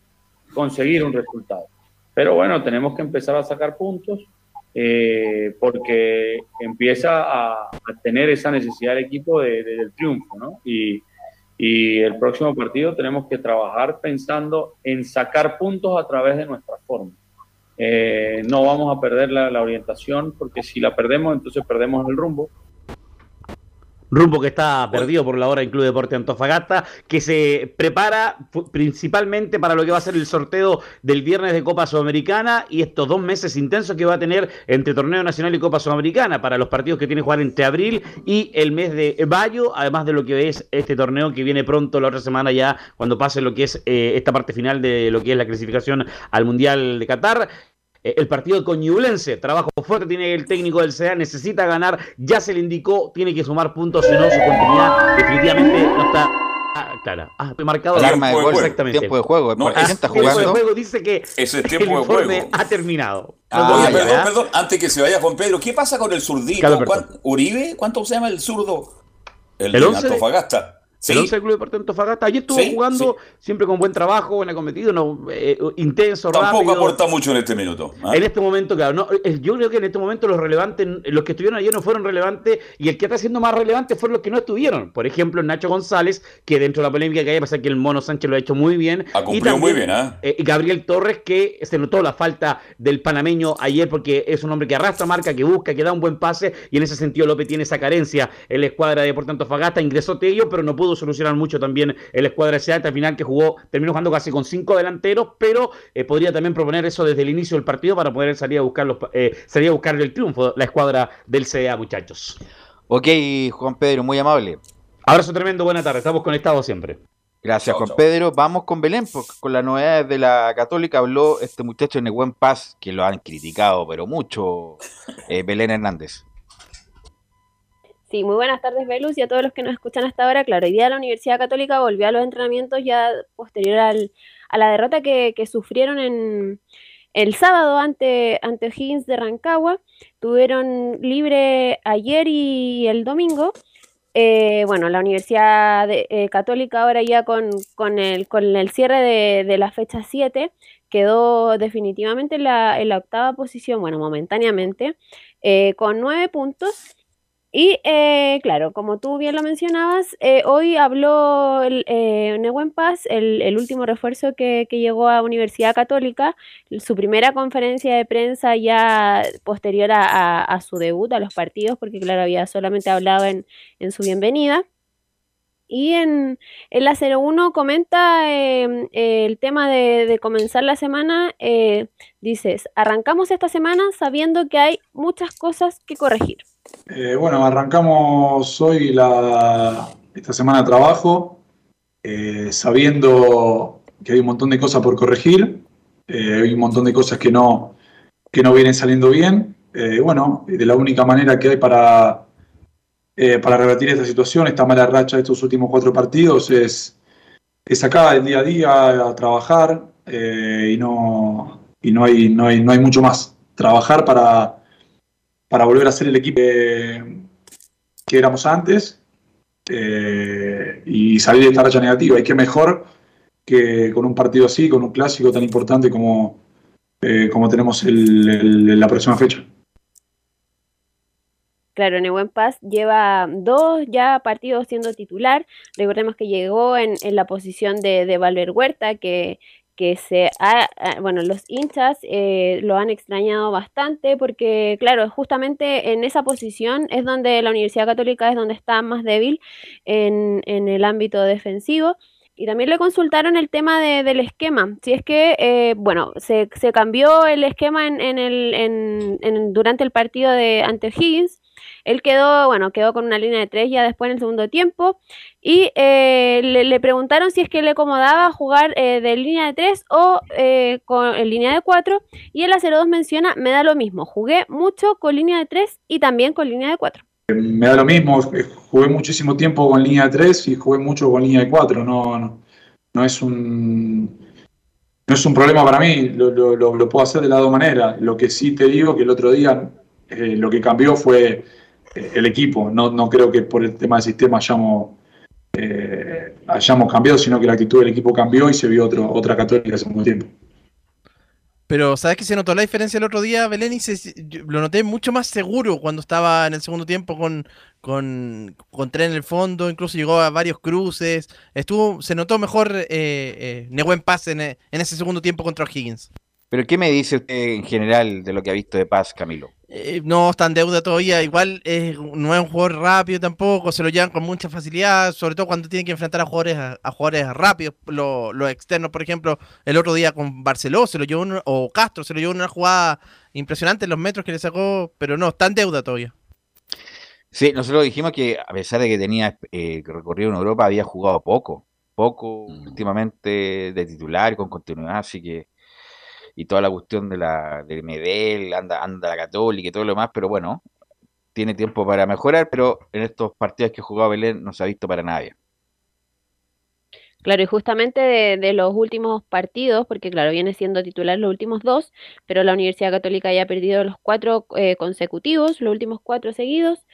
conseguir un resultado. Pero bueno, tenemos que empezar a sacar puntos eh, porque empieza a, tener esa necesidad del equipo de, de, del triunfo, ¿no? Y, el próximo partido tenemos que trabajar pensando en sacar puntos a través de nuestra forma. Eh, no vamos a perder la orientación porque si la perdemos, entonces perdemos el rumbo rumbo que está perdido por la hora en Club Deporte Antofagasta, que se prepara principalmente para lo que va a ser el sorteo del viernes de Copa Sudamericana y estos dos meses intensos que va a tener entre Torneo Nacional y Copa Sudamericana para los partidos que tiene que jugar entre abril y el mes de mayo, además de lo que es este torneo que viene pronto la otra semana ya cuando pase lo que es eh, esta parte final de lo que es la clasificación al Mundial de Qatar el partido con Ñublense, trabajo fuerte tiene el técnico del CEA, necesita ganar, ya se le indicó, tiene que sumar puntos, si no su continuidad definitivamente no está clara. Ah, marcado el arma de gol, exactamente. Tiempo de juego, no, ¿quién está jugando? Tiempo de juego dice que ese el informe de juego. ha terminado. Ah, Oye, perdón, ¿verdad? perdón, antes que se vaya Juan Pedro, ¿qué pasa con el zurdito? Claro, ¿Uribe? ¿Cuánto se llama el zurdo? El, ¿El de 11? Antofagasta. Sí. El 11 del Club Deportivo Antofagasta. Ayer estuvo Sí, jugando siempre con buen trabajo, buena cometido, no, eh, intenso, Tampoco rápido. aporta mucho en este minuto. ¿ah? En este momento, claro, no, yo creo que en este momento los relevantes, los que estuvieron ayer no fueron relevantes y el que está siendo más relevante fueron los que no estuvieron. Por ejemplo, Nacho González, que dentro de la polémica que hay, pasa que el Mono Sánchez lo ha hecho muy bien. Ha cumplido muy bien, ¿ah? eh, y Gabriel Torres, que se notó la falta del panameño ayer porque es un hombre que arrastra marca, que busca, que da un buen pase y en ese sentido López tiene esa carencia en la escuadra de Deportes Antofagasta. Ingresó Tello, pero no pudo solucionar mucho también el escuadra S al final que jugó, terminó jugando casi con cinco delanteros, pero eh, podría también proponer eso desde el inicio del partido para poder salir a buscar los, eh, salir a buscar el triunfo, la escuadra del CDA, muchachos. Ok, Juan Pedro, muy amable. Abrazo tremendo, buena tarde, estamos conectados siempre. Gracias, Juan. Pedro. Vamos con Belén, porque con las novedades de la Católica habló este muchacho Nehuen Paz, que lo han criticado, pero mucho, eh, Belén Hernández. Sí, muy buenas tardes, Velus, y a todos los que nos escuchan hasta ahora. Claro, hoy día la Universidad Católica volvió a los entrenamientos ya posterior al- a la derrota que, que sufrieron en el sábado ante, ante Higgins de Rancagua. Tuvieron libre ayer y el domingo. Eh, bueno, la Universidad de- eh, Católica ahora ya con, con el, con el cierre de, de la fecha 7 quedó definitivamente en la, en la octava posición, bueno, momentáneamente, eh, con nueve puntos. Y eh, claro, como tú bien lo mencionabas, eh, hoy habló el, eh, Paz, el, el último refuerzo que, que llegó a Universidad Católica, su primera conferencia de prensa ya posterior a, a- su debut, a los partidos, porque claro, había solamente hablado en, en su bienvenida. Y en, en la 01 comenta eh, el tema de, de comenzar la semana. eh, dices, arrancamos esta semana sabiendo que hay muchas cosas que corregir. Eh, bueno, arrancamos hoy la, esta semana de trabajo, eh, sabiendo que hay un montón de cosas por corregir, eh, hay un montón de cosas que no, que no vienen saliendo bien. Bueno, de la única manera que hay para, para revertir esta situación, esta mala racha de estos últimos cuatro partidos, es, es acá, el día a día, a trabajar, y, no, y no, hay, no, hay, no hay mucho más. Trabajar para para volver a ser el equipo que, éramos antes eh, y salir de esta racha negativa. Y qué mejor que con un partido así, con un clásico tan importante como, eh, como tenemos el- el- la próxima fecha. Claro, Nehuen Paz lleva dos ya partidos siendo titular. Recordemos que llegó en, en la posición de, de Valver Huerta, que, que se ha, ha- bueno, los hinchas eh, lo han extrañado bastante porque, claro, justamente en esa posición es donde la Universidad Católica es donde está más débil en, en el ámbito defensivo. Y también le consultaron el tema de- del esquema. Si es que, eh, bueno, se, se cambió el esquema en, en el, en- durante el partido de ante Higgins. Él quedó, bueno, quedó con una línea de tres ya después en el segundo tiempo. Y eh, le, preguntaron si es que le acomodaba jugar eh, de línea de tres o eh, con, en línea de cuatro. Y el 02 menciona, me da lo mismo. Jugué mucho con línea de tres y también con línea de cuatro. Me da lo mismo, jugué muchísimo tiempo con línea de 3 y jugué mucho con línea de 4. No, no, no es un, no es un problema para mí, lo, lo- puedo hacer de las dos maneras. Lo que sí te digo que el otro día lo que cambió fue el equipo. No, no creo que por el tema del sistema hayamos, eh, hayamos cambiado, sino que la actitud del equipo cambió y se vio otro, otra católica hace mucho tiempo. Pero ¿sabes que se notó la diferencia el otro día, Belén? Y se- lo noté mucho más seguro cuando estaba en el segundo tiempo con, con, con tren en el fondo, incluso llegó a varios cruces. Estuvo, se notó mejor eh, eh, Nehuen Paz en, en ese segundo tiempo contra Higgins. Pero ¿qué me dice usted en general de lo que ha visto de Paz, Camilo? Eh, no está en deuda todavía, igual eh, no es un jugador rápido tampoco, se lo llevan con mucha facilidad, sobre todo cuando tienen que enfrentar a jugadores, a, a jugadores rápidos, lo- los externos, por ejemplo, el otro día con Barceló se lo llevó, o Castro se lo llevó en una jugada impresionante en los metros que le sacó, pero no, está en deuda todavía. Sí, nosotros dijimos que a pesar de que tenía eh, recorrido en Europa, había jugado poco, poco últimamente de titular y con continuidad, así que y toda la cuestión de la de Medel, anda, anda la Católica y todo lo demás, pero bueno, tiene tiempo para mejorar, pero en estos partidos que ha jugado Belén no se ha visto para nadie. Claro, y justamente de, de los últimos partidos, porque claro, viene siendo titular los últimos dos, pero la Universidad Católica ya ha perdido los cuatro eh, consecutivos, los últimos cuatro seguidos.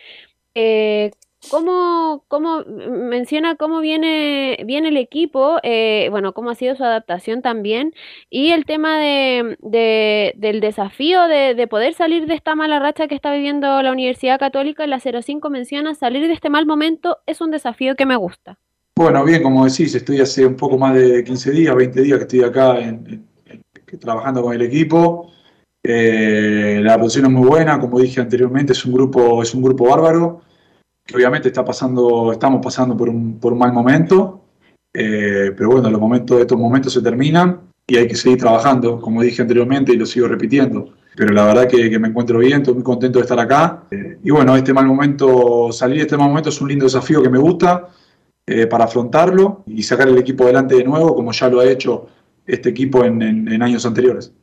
Eh, cómo, cómo menciona cómo viene, viene el equipo, eh, bueno, cómo ha sido su adaptación también, y el tema de, de- del desafío de, de poder salir de esta mala racha que está viviendo la Universidad Católica. En la 05 menciona, salir de este mal momento es un desafío que me gusta. Bueno, bien, como decís, estoy hace un poco más de 15 días, 20 días que estoy acá trabajando con el equipo. Eh, la posición es muy buena, como dije anteriormente, es un grupo, es un grupo bárbaro, obviamente está pasando, estamos pasando por un, por un mal momento, eh, pero bueno, los momentos, estos momentos se terminan y hay que seguir trabajando, como dije anteriormente y lo sigo repitiendo. Pero la verdad que, me encuentro bien, estoy muy contento de estar acá. Eh, y bueno, este mal momento, salir de este mal momento es un lindo desafío que me gusta eh, para afrontarlo y sacar el equipo adelante de nuevo, como ya lo ha hecho este equipo en años anteriores.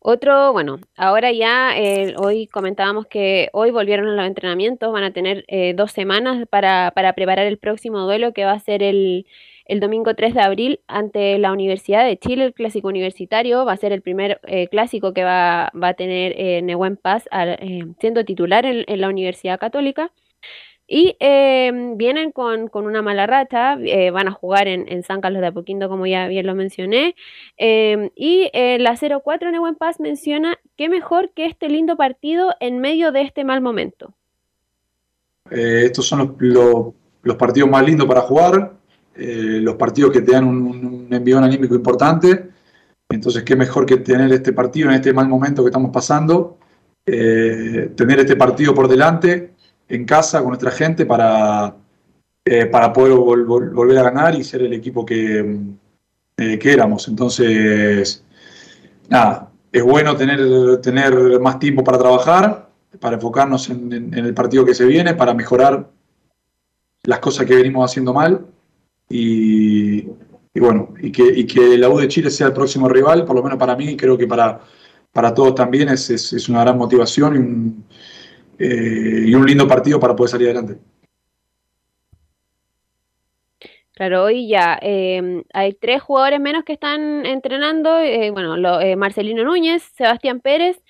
Otro, bueno, ahora ya eh, hoy comentábamos que hoy volvieron a los entrenamientos, van a tener eh, dos semanas para, para preparar el próximo duelo que va a ser el, el domingo 3 de abril ante la Universidad de Chile, el clásico universitario, va a ser el primer eh, clásico que va, va a tener eh, Nehuen Paz al- eh, siendo titular en, en la Universidad Católica. Y eh, vienen con, con una mala racha, eh, van a jugar en, en San Carlos de Apoquindo, como ya bien lo mencioné. Eh, y eh, la 04 Nehuen Paz menciona, qué mejor que este lindo partido en medio de este mal momento. Eh, estos son los, los- partidos más lindos para jugar, los partidos que te dan un, un envión anímico importante. Entonces, qué mejor que tener este partido en este mal momento que estamos pasando, tener este partido por delante, en casa, con nuestra gente, para, eh, para poder vol- vol- volver a ganar y ser el equipo que, eh, que éramos. Entonces, nada, es bueno tener, tener más tiempo para trabajar, para enfocarnos en, el partido que se viene, para mejorar las cosas que venimos haciendo mal y, y bueno, y que, y que la U de Chile sea el próximo rival, por lo menos para mí, creo que para, para todos también es, es- es una gran motivación y un, eh, y un lindo partido para poder salir adelante. Claro, hoy ya eh, hay tres jugadores menos que están entrenando, eh, bueno, lo- eh, Marcelino Núñez, Sebastián Pérez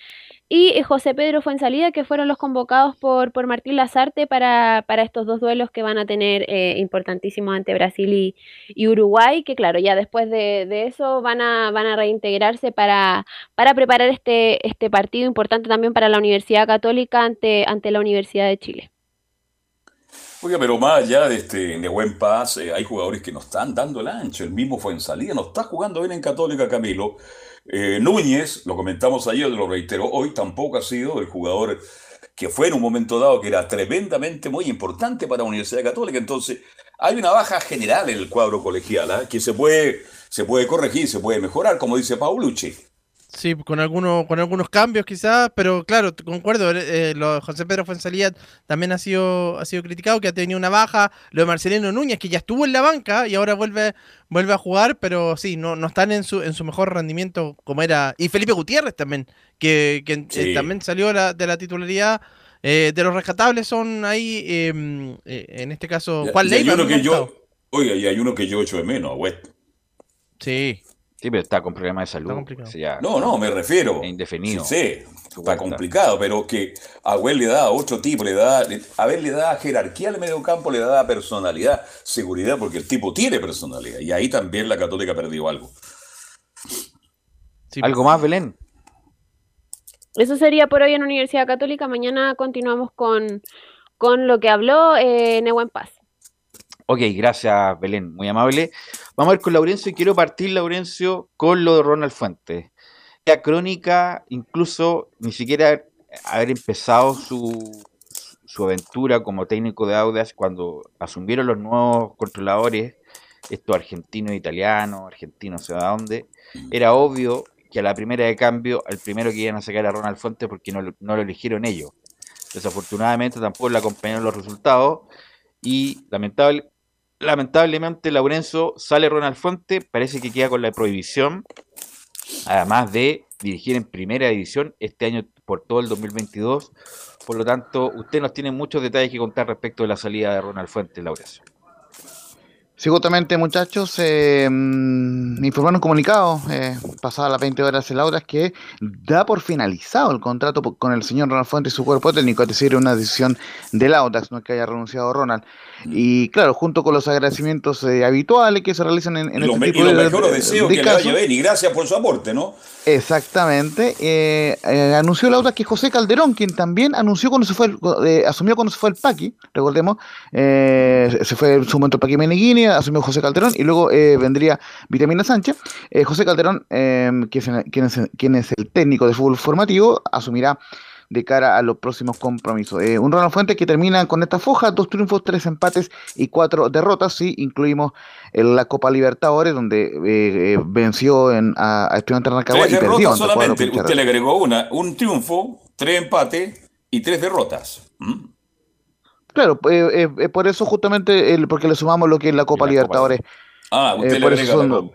y eh, José Pedro Fuensalida, que fueron los convocados por, por Martín Lazarte para, para estos dos duelos que van a tener eh, importantísimos ante Brasil y, Uruguay, que claro, ya después de, de eso van a, van a reintegrarse para, para preparar este, este partido importante también para la Universidad Católica ante, ante la Universidad de Chile. Oiga, pero más allá de este Nehuen Paz, eh, hay jugadores que no están dando el ancho. El mismo Fuensalida no está jugando bien en Católica, Camilo. Eh, Núñez, lo comentamos ayer, lo reitero, hoy tampoco ha sido el jugador que fue en un momento dado que era tremendamente muy importante para la Universidad Católica. Entonces, hay una baja general en el cuadro colegial ¿ah? que se puede, se puede corregir, se puede mejorar, como dice Paulucci. Sí, con algunos, con algunos cambios quizás, pero claro, concuerdo, eh, lo de José Pedro Fuensalía también ha sido, ha sido criticado, que ha tenido una baja, lo de Marcelino Núñez, que ya estuvo en la banca y ahora vuelve, vuelve a jugar, pero sí, no, no están en su, en su mejor rendimiento como era. Y Felipe Gutiérrez también, que, que, eh, también salió la- de la titularidad. Eh, de los rescatables son ahí, eh, eh, en este caso, Juan Leiva. uno muy que yo, marcado. oiga, y hay uno que yo echo de menos, a West. Sí. Sí, pero está con problemas de salud. sea, No, no, me refiero. Indefinido. Sí, sí, está complicado, pero que a Well le da otro tipo, le da, a ver, le da jerarquía al mediocampo, le da personalidad, seguridad, porque el tipo tiene personalidad. Y ahí también la Católica perdió algo. ¿Algo más, Belén? Eso sería por hoy en Universidad Católica. Mañana continuamos con, con lo que habló eh, Nehuen Paz. Ok, gracias Belén, muy amable. Vamos a ver con Laurencio y quiero partir, Laurencio, con lo de Ronald Fuentes. La crónica, incluso ni siquiera haber empezado su, su aventura como técnico de Audax cuando asumieron los nuevos controladores, estos argentinos, italianos, argentinos, no sé a dónde, era obvio que a la primera de cambio, al primero que iban a sacar a Ronald Fuentes porque no, no lo eligieron ellos. Desafortunadamente tampoco le acompañaron los resultados y lamentable, lamentablemente Laurenzo sale Ronald Fuente, parece que queda con la prohibición, además de dirigir en primera división este año por todo el 2022. Por lo tanto, usted nos tiene muchos detalles que contar respecto de la salida de Ronald Fuente, Laurencio. Sí, justamente, muchachos, eh, mm, me informaron un comunicado, eh, pasadas las 20 horas el Audax, que da por finalizado el contrato con el señor Ronald Fuentes y su cuerpo técnico, es decir, una decisión del Audax, no es que haya renunciado Ronald. Y claro, junto con los agradecimientos eh, habituales que se realizan en, en Y este me- y los mejores de- deseos de que le vaya casos. bien y gracias por su aporte, ¿no? Exactamente. anunció el Audax que José Calderón, quien también anunció cuando se fue, el- eh, asumió cuando se fue el Paqui, recordemos, se fue en su momento el Paqui Meneghini, asumió José Calderón y luego eh, vendría Vitamina Sánchez. Eh, José Calderón, que es, quien, es, quien es el técnico de fútbol formativo, asumirá de cara a los próximos compromisos. Eh, un Ronald Fuentes que termina con esta foja, dos triunfos, tres empates y cuatro derrotas, si incluimos en la Copa Libertadores, donde eh, eh, venció en, a, a Estudiantes de Rancagua y perdió solamente. Usted le agregó una, un triunfo, tres empates y tres derrotas. ¿Mm? Claro, eh, eh, eh, por eso justamente, el, porque le sumamos lo que es la Copa Libertadores. Ah, usted Eh, le eso la son,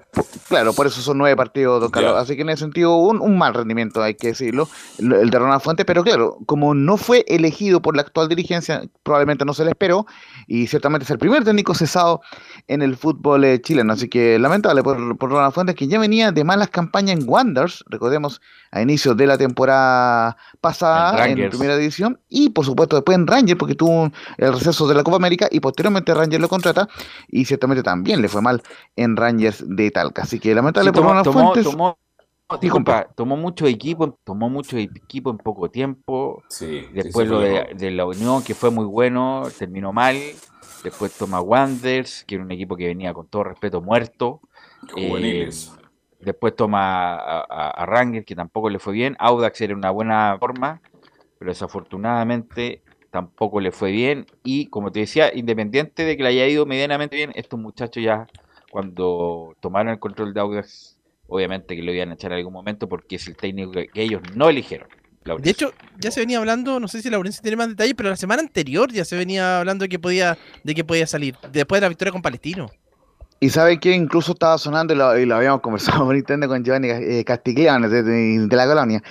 claro, por eso son nueve partidos, don Carlos. Así que en ese sentido, un, un mal rendimiento, hay que decirlo, el el de Ronald Fuentes. Pero claro, como no fue elegido por la actual dirigencia, probablemente no se le esperó. Y ciertamente es el primer técnico cesado en el fútbol eh, chileno. Así que lamentable por, por Ronald Fuentes, que ya venía de malas campañas en Wanderers, recordemos, a inicios de la temporada pasada, En primera división. Y por supuesto, después en Rangers, porque tuvo un- el receso de la Copa América. Y posteriormente Rangers lo contrata. Y ciertamente también le fue mal en Rangers de Talca. Así que lamentable Sí, por Ronald tomó, Fuentes. tomó- disculpa, tomó mucho equipo, tomó mucho equipo en poco tiempo. Después sí, lo fue de, error. de la Unión, que fue muy bueno, terminó mal. Después toma Wanderers, que era un equipo que venía con todo respeto muerto. Eh, después toma a, a, a Rangers, que tampoco le fue bien. Audax era una buena forma, pero desafortunadamente tampoco le fue bien. Y como te decía, independiente de que le haya ido medianamente bien, estos muchachos ya cuando tomaron el control de Audax, obviamente que lo iban a echar en algún momento porque es el técnico que, que ellos no eligieron. De hecho, ya se venía hablando, no sé si Laurencio tiene más detalles, pero la semana anterior ya se venía hablando de que podía, de que podía salir, después de la victoria con Palestino. Y sabe que incluso estaba sonando, y lo, y lo habíamos conversado por internet con Giovanni eh, de, de- de la colonia.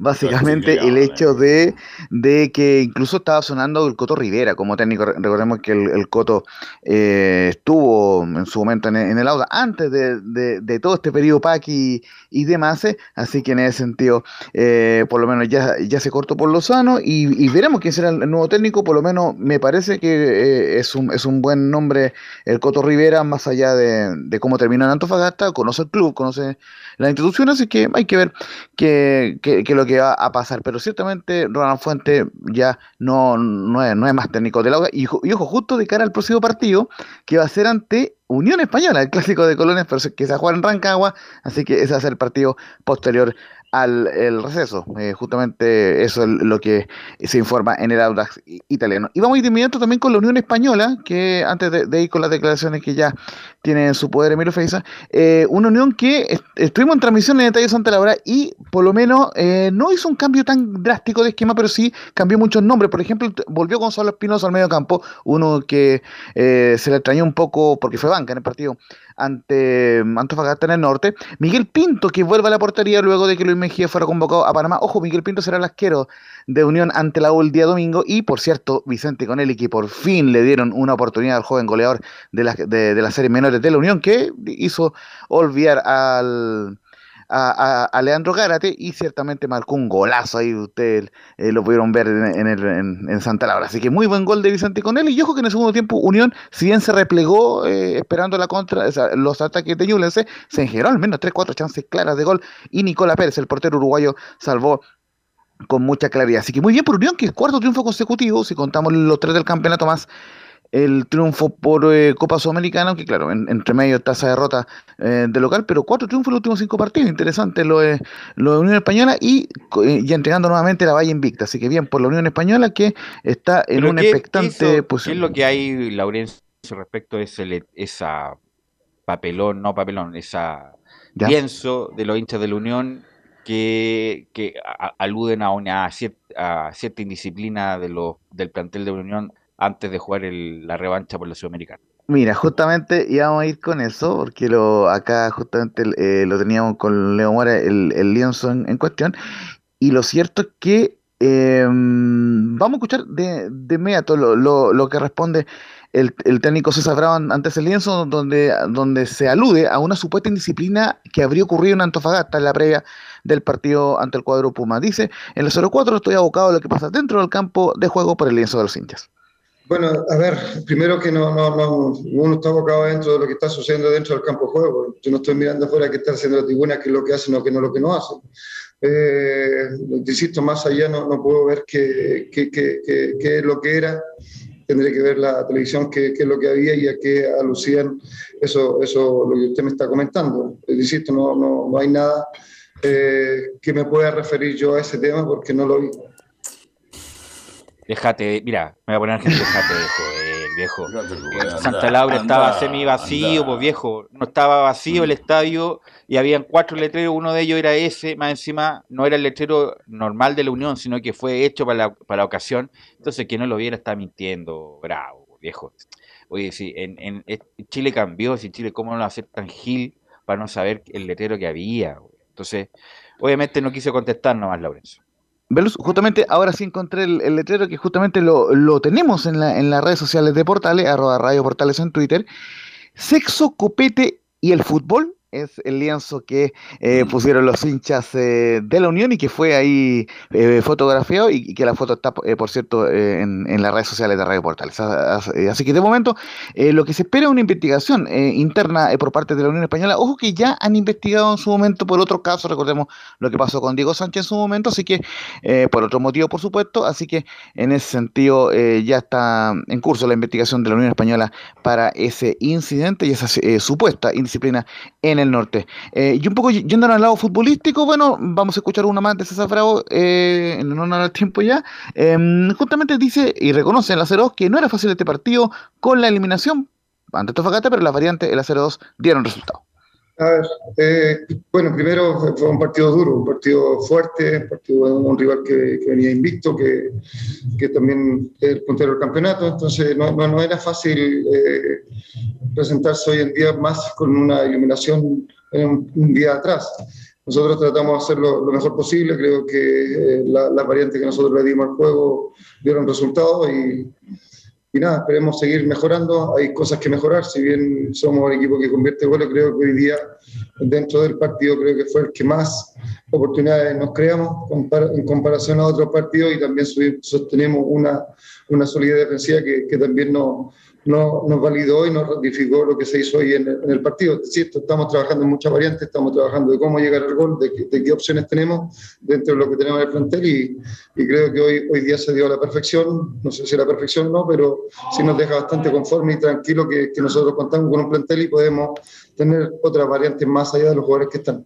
Básicamente el hecho de, de que incluso estaba sonando el Coto Rivera como técnico. Re- Recordemos que el, el Coto eh, estuvo en su momento en, el- en el Auda antes de, de- de todo este periodo PAC y, y demás. eh, Así que en ese sentido, eh, por lo menos ya, ya se cortó por lo sano y, y veremos quién será el nuevo técnico. Por lo menos me parece que eh, es, un, es un buen nombre el Coto Rivera, más allá de, de cómo terminó en Antofagasta, conoce el club, conoce la institución, así que hay que ver qué es lo que va a pasar. Pero ciertamente Ronald Fuente ya no, no, es, no es más técnico del Auda. Y, ojo, justo de cara al próximo partido, que va a ser ante Unión Española, el clásico de Colonias, pero que se va a en Rancagua, así que ese va a ser el partido posterior al el receso. Eh, justamente eso es lo que se informa en el Audax italiano. Y vamos a ir de inmediato también con la Unión Española, que antes de, ir con las declaraciones que ya tiene en su poder Emilio Feiza, eh, una unión que est- estuvimos en transmisión en Detalle Santa Laura y por lo menos eh, no hizo un cambio tan drástico de esquema, pero sí cambió muchos nombres. Por ejemplo, volvió Gonzalo Espinosa al medio campo, uno que eh, se le extrañó un poco porque fue banca en el partido ante mm, Antofagasta en el norte. Miguel Pinto, que vuelve a la portería luego de que Luis Mejía fuera convocado a Panamá. Ojo, Miguel Pinto será el asquero de Unión ante la U el día domingo. Y por cierto, Vicente Conelli, que por fin le dieron una oportunidad al joven goleador de la, de, de series menores de la Unión, que hizo olvidar al. A, a- Leandro Gárate y ciertamente marcó un golazo ahí, ustedes eh, lo pudieron ver en, en en- Santa Laura. Así que muy buen gol de Vicente Conelli. Y ojo que en el segundo tiempo Unión, si bien se replegó eh, esperando la contra, los ataques de Ñublense, se generó al menos 3-4 chances claras de gol y Nicola Pérez, el portero uruguayo, salvó con mucha claridad. Así que muy bien por Unión, que es cuarto triunfo consecutivo, si contamos los tres del campeonato más el triunfo por eh, Copa Sudamericana, que claro, en- entre medio está esa derrota eh, de local, pero cuatro triunfos en los últimos cinco partidos, interesante lo de, lo de Unión Española y, eh, y entregando nuevamente la valla invicta, así que bien por la Unión Española que está en una ¿qué- expectante posición. ¿Qué es lo que hay, Laurencio, respecto a ese, esa papelón, no papelón, esa Ya. lienzo de los hinchas de la Unión que, que a- aluden a una a cierta indisciplina de los, del plantel de la Unión antes de jugar el- la revancha por la Sudamericana? Mira, justamente íbamos a ir con eso, porque lo acá justamente eh, lo teníamos con Leo Mora, el, el en, cuestión, y lo cierto es que Eh, vamos a escuchar de, de inmediato lo, lo- lo que responde el, el técnico César Bravo ante ese lienzo, donde, donde se alude a una supuesta indisciplina que habría ocurrido en Antofagasta en la previa del partido ante el cuadro Puma. Dice, en el 04 estoy abocado a lo que pasa dentro del campo de juego por el lienzo de los hinchas. Bueno, a ver, primero que no, no, no, uno está abocado dentro de lo que está sucediendo dentro del campo de juego. Yo no estoy mirando afuera qué está haciendo la tribuna, qué es lo que hacen o qué no lo que no hacen. Eh, insisto, más allá no, no puedo ver qué, qué, qué, qué- qué es lo que era. Tendré que ver la televisión qué, qué es lo que había y a qué alucían eso, eso lo que usted me está comentando. Te insisto, no, no, no hay nada eh, que me pueda referir yo a ese tema porque no lo vi. Déjate, mira, me voy a poner argentino, déjate de joder, viejo. anda, Santa Laura estaba semi vacío, anda. pues viejo. No estaba vacío Mm. el estadio y habían cuatro letreros, uno de ellos era ese, más encima no era el letrero normal de la Unión, sino que fue hecho para la, para la ocasión. Entonces, que no lo viera está mintiendo, bravo, viejo. Oye, sí, en, en- Chile cambió, si Chile, ¿cómo no va a ser tan gil para no saber el letrero que había? Entonces, obviamente no quise contestar nomás, Laurencio. Velus, justamente ahora sí encontré el, letrero que justamente lo, lo tenemos en, la, en las redes sociales de Portales, arroba Radio Portales en Twitter. Sexo, copete y el fútbol es el lienzo que eh, pusieron los hinchas eh, de la Unión y que fue ahí eh, fotografiado y, y que la foto está, eh, por cierto, eh, en, en las redes sociales de Radio Portales. Eh, Así que de momento lo que se espera es una investigación eh, interna por parte de la Unión Española. Ojo que ya han investigado en su momento por otro caso, recordemos lo que pasó con Diego Sánchez en su momento, así que por otro motivo, por supuesto, así que en ese sentido eh, ya está en curso la investigación de la Unión Española para ese incidente y esa eh, supuesta indisciplina en el norte. Eh, y un poco yendo al lado futbolístico, bueno, vamos a escuchar una más de César Bravo eh, en honor al tiempo ya. Em, justamente dice y reconoce en la 0 que no era fácil este partido con la eliminación ante Tofagata, pero las variantes en la 0-2 dieron resultado. A ver, eh, bueno, primero fue, un partido duro, un partido fuerte, un partido un rival que, que venía invicto, que, que también es el puntero del campeonato, entonces no, no, no era fácil eh, presentarse hoy en día más con una iluminación en un, un día atrás. Nosotros tratamos de hacerlo lo mejor posible, creo que eh, la- las variantes que nosotros le dimos al juego dieron resultados y, y nada, esperemos seguir mejorando. Hay cosas que mejorar. Si bien somos el equipo que convierte goles, creo que hoy día, dentro del partido, creo que fue el que más oportunidades nos creamos en comparación a otros partidos y también sostenemos una, una solidez defensiva que, que también nos, no, nos validó y nos ratificó lo que se hizo hoy en en el partido. Es estamos trabajando en muchas variantes, estamos trabajando de cómo llegar al gol, de, de qué opciones tenemos dentro de lo que tenemos en el plantel y, y creo que hoy, hoy día se dio a la perfección, no sé si a la perfección no, pero sí nos deja bastante conforme y tranquilo que, que nosotros contamos con un plantel y podemos tener otras variantes más allá de los jugadores que están.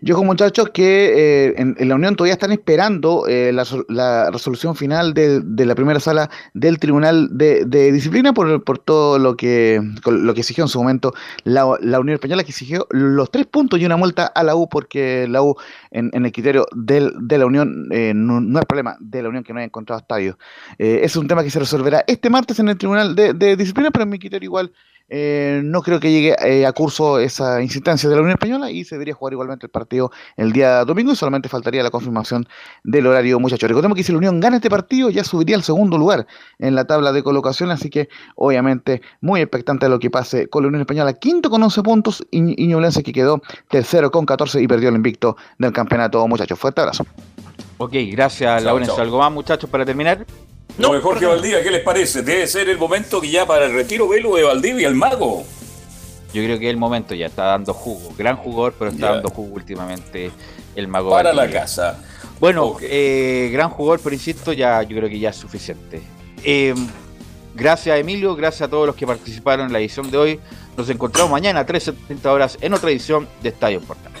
Yo con muchachos que eh, en, la Unión todavía están esperando eh, la, sol- la resolución final de, la primera sala del Tribunal de, Disciplina por, por todo lo que, lo que exigió en su momento la, Unión Española, que exigió los tres puntos y una multa a la U, porque la U en, el criterio de la Unión eh, no, es problema de la Unión que no haya encontrado estadio. Eh, es un tema que se resolverá este martes en el Tribunal de Disciplina, pero en mi criterio igual eh, no creo que llegue eh, a curso esa insistencia de la Unión Española y se debería jugar igualmente el partido el día domingo y solamente faltaría la confirmación del horario, muchachos. Recordemos que si la Unión gana este partido ya subiría al segundo lugar en la tabla de colocación, así que obviamente muy expectante de lo que pase con la Unión Española, quinto con 11 puntos y, Ñublense que quedó tercero con 14 y perdió el invicto del campeonato, muchachos. Fuerte abrazo. Ok, gracias, chao. ¿Algo más, muchachos, para terminar? No, Jorge Valdivia, ¿qué les parece? Debe ser el momento que ya para el retiro velo de Valdivia, el mago. Yo creo que el momento ya está dando jugo. Gran jugador, pero está Ya. dando jugo últimamente el mago. Para la casa. Bueno, eh, gran jugador, pero insisto, ya yo creo que ya es suficiente. Eh, gracias Emilio, gracias a todos los que participaron en la edición de hoy. Nos encontramos mañana a 13.30 horas en otra edición de Estadio Portales.